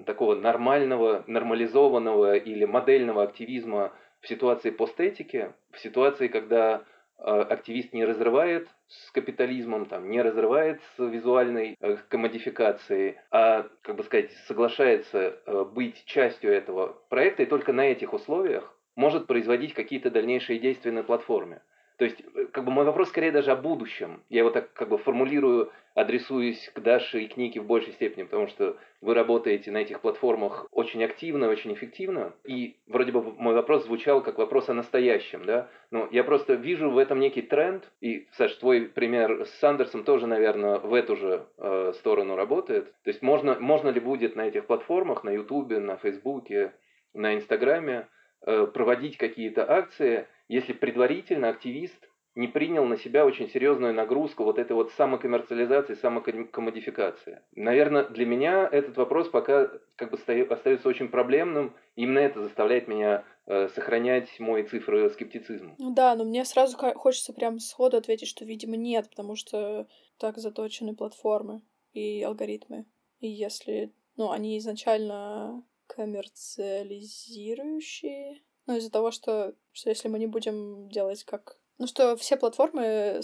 такого нормального, нормализованного или модельного активизма в ситуации постэтики, в ситуации, когда активист не разрывает с капитализмом, там, не разрывает с визуальной э, комодификацией, а, как бы сказать, соглашается э, быть частью этого проекта, и только на этих условиях может производить какие-то дальнейшие действия на платформе. То есть, э, как бы мой вопрос скорее даже о будущем. Я его так как бы формулирую, адресуюсь к Даше и к в большей степени, потому что вы работаете на этих платформах очень активно, очень эффективно. И вроде бы мой вопрос звучал как вопрос о настоящем, да. Но я просто вижу в этом некий тренд. И, Саш, твой пример с Сандерсом тоже, наверное, в эту же э, сторону работает. То есть можно, можно ли будет на этих платформах, на Ютубе, на Фейсбуке, на Инстаграме, Э, проводить какие-то акции, если предварительно активист не принял на себя очень серьезную нагрузку вот этой вот самокоммерциализации, самокоммодификации. Наверное, для меня этот вопрос пока как бы остается очень проблемным. Именно это заставляет меня э, сохранять мой цифры скептицизм. Ну да, но мне сразу хочется прям сходу ответить, что, видимо, нет, потому что так заточены платформы и алгоритмы. И если, ну, они изначально коммерциализирующие. Ну, из-за того, что, что если мы не будем делать как... Ну, что все платформы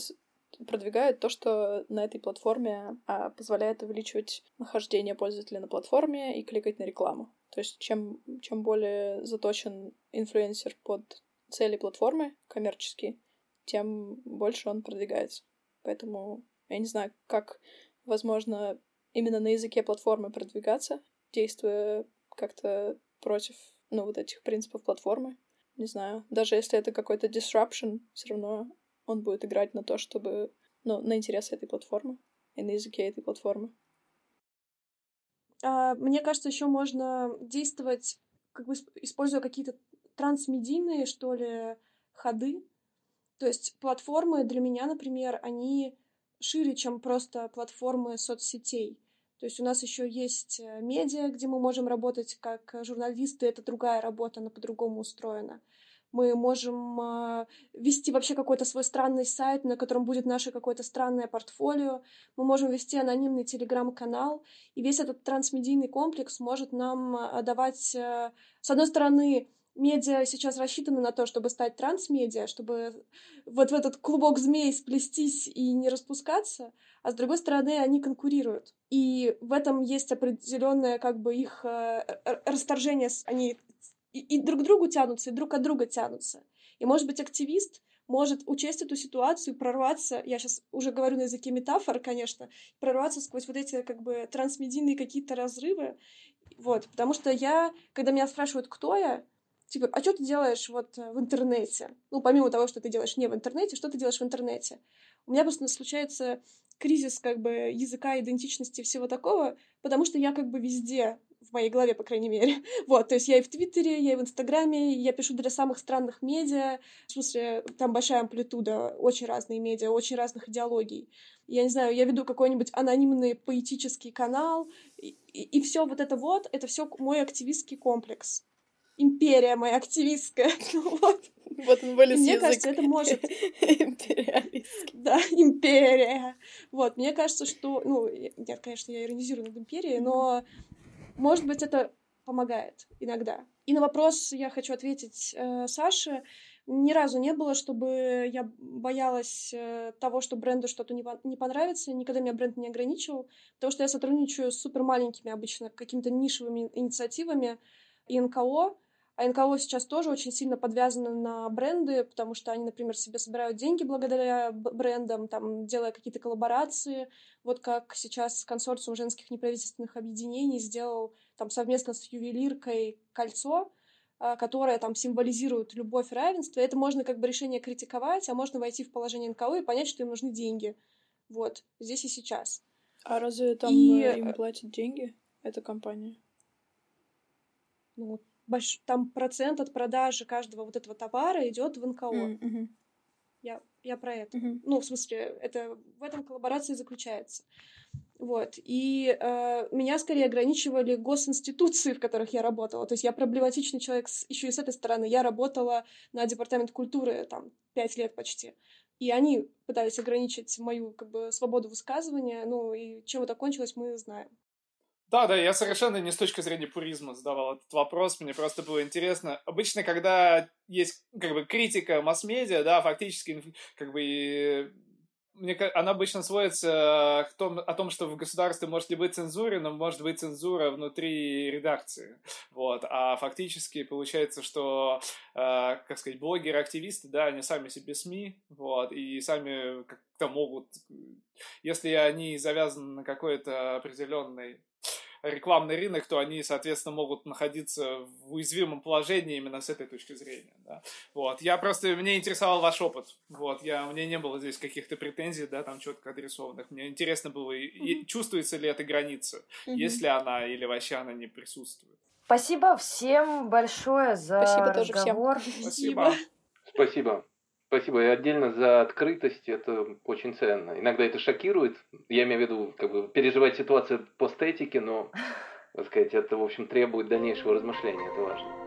продвигают то, что на этой платформе а, позволяет увеличивать нахождение пользователя на платформе и кликать на рекламу. То есть чем, чем более заточен инфлюенсер под цели платформы коммерческие, тем больше он продвигается. Поэтому я не знаю, как возможно именно на языке платформы продвигаться, действуя как-то против, ну, вот этих принципов платформы. Не знаю. Даже если это какой-то disruption, все равно он будет играть на то, чтобы, ну, на интересы этой платформы и на языке этой платформы. А, мне кажется, еще можно действовать, как бы используя какие-то трансмедийные, что ли, ходы. То есть платформы для меня, например, они шире, чем просто платформы соцсетей. То есть у нас еще есть э, медиа, где мы можем работать как журналисты, это другая работа, она по-другому устроена. мы можем э, вести вообще какой-то свой странный сайт, на котором будет наше какое-то странное портфолио, мы можем вести анонимный телеграм-канал, и весь этот трансмедийный комплекс может нам э, давать, э, с одной стороны, медиа сейчас рассчитаны на то, чтобы стать трансмедиа, чтобы вот в этот клубок змей сплестись и не распускаться, а с другой стороны они конкурируют. И в этом есть определенное как бы их э, расторжение, они и, и друг к другу тянутся, и друг от друга тянутся. И, может быть, активист может учесть эту ситуацию, прорваться, я сейчас уже говорю на языке метафор, конечно, прорваться сквозь вот эти как бы трансмедийные какие-то разрывы, вот, потому что я, когда меня спрашивают, кто я, типа, а что ты делаешь вот в интернете? Ну, помимо того, что ты делаешь не в интернете, что ты делаешь в интернете? У меня просто случается кризис как бы языка, идентичности всего такого, потому что я как бы везде в моей голове, по крайней мере. [LAUGHS] Вот, то есть я и в Твиттере, я и в Инстаграме, я пишу для самых странных медиа. В смысле, там большая амплитуда, очень разные медиа, очень разных идеологий. Я не знаю, я веду какой-нибудь анонимный поэтический канал, и, и, и все вот это вот, это все мой активистский комплекс. Империя моя активистская. [LAUGHS] вот. Вот он вылез Мне кажется, это может... Империалистский. Да, империя. Вот, мне кажется, что... Ну, нет, конечно, я иронизирую над империей, но может быть, это помогает иногда. И на вопрос я хочу ответить э, Саше. Ни разу не было, чтобы я боялась э, того, что бренду что-то не, не понравится. Никогда меня бренд не ограничивал, потому что я сотрудничаю с супер маленькими обычно какими-то нишевыми инициативами и НКО, а НКО сейчас тоже очень сильно подвязаны на бренды, потому что они, например, себе собирают деньги благодаря брендам, там, делая какие-то коллаборации. Вот как сейчас консорциум женских неправительственных объединений сделал там совместно с ювелиркой кольцо, а, которое там символизирует любовь и равенство. Это можно как бы решение критиковать, а можно войти в положение НКО и понять, что им нужны деньги. Вот, здесь и сейчас. А разве там и... Э, им платят деньги, эта компания? Ну, больш... там процент от продажи каждого вот этого товара идет в НКО. Mm-hmm. Я, я про это. Mm-hmm. Ну, в смысле, это в этом коллаборации заключается. Вот. И э, меня скорее ограничивали госинституции, в которых я работала. То есть я проблематичный человек с, еще и с этой стороны. Я работала на департамент культуры там пять лет почти. И они пытались ограничить мою как бы свободу высказывания. Ну и чем это кончилось, мы знаем. Да, да, я совершенно не с точки зрения пуризма задавал этот вопрос, мне просто было интересно. Обычно, когда есть как бы критика масс-медиа, да, фактически как бы мне, она обычно сводится к том, о том, что в государстве может ли быть цензура, но может быть цензура внутри редакции. Вот. А фактически получается, что, э, как сказать, блогеры, активисты, да, они сами себе СМИ, вот, и сами как-то могут, если они завязаны на какой-то определенной рекламный рынок, то они, соответственно, могут находиться в уязвимом положении именно с этой точки зрения. Да. Вот. Я просто, мне интересовал ваш опыт. Вот. Я, у меня не было здесь каких-то претензий, да, там четко адресованных. Мне интересно было, mm-hmm. чувствуется ли эта граница, mm-hmm. есть ли она или вообще она не присутствует. Спасибо всем большое за Спасибо разговор. Тоже всем. Спасибо. Спасибо. Спасибо и отдельно за открытость, это очень ценно. Иногда это шокирует, я имею в виду, как бы, переживать ситуацию по стетике, но, так сказать, это, в общем, требует дальнейшего размышления, это важно.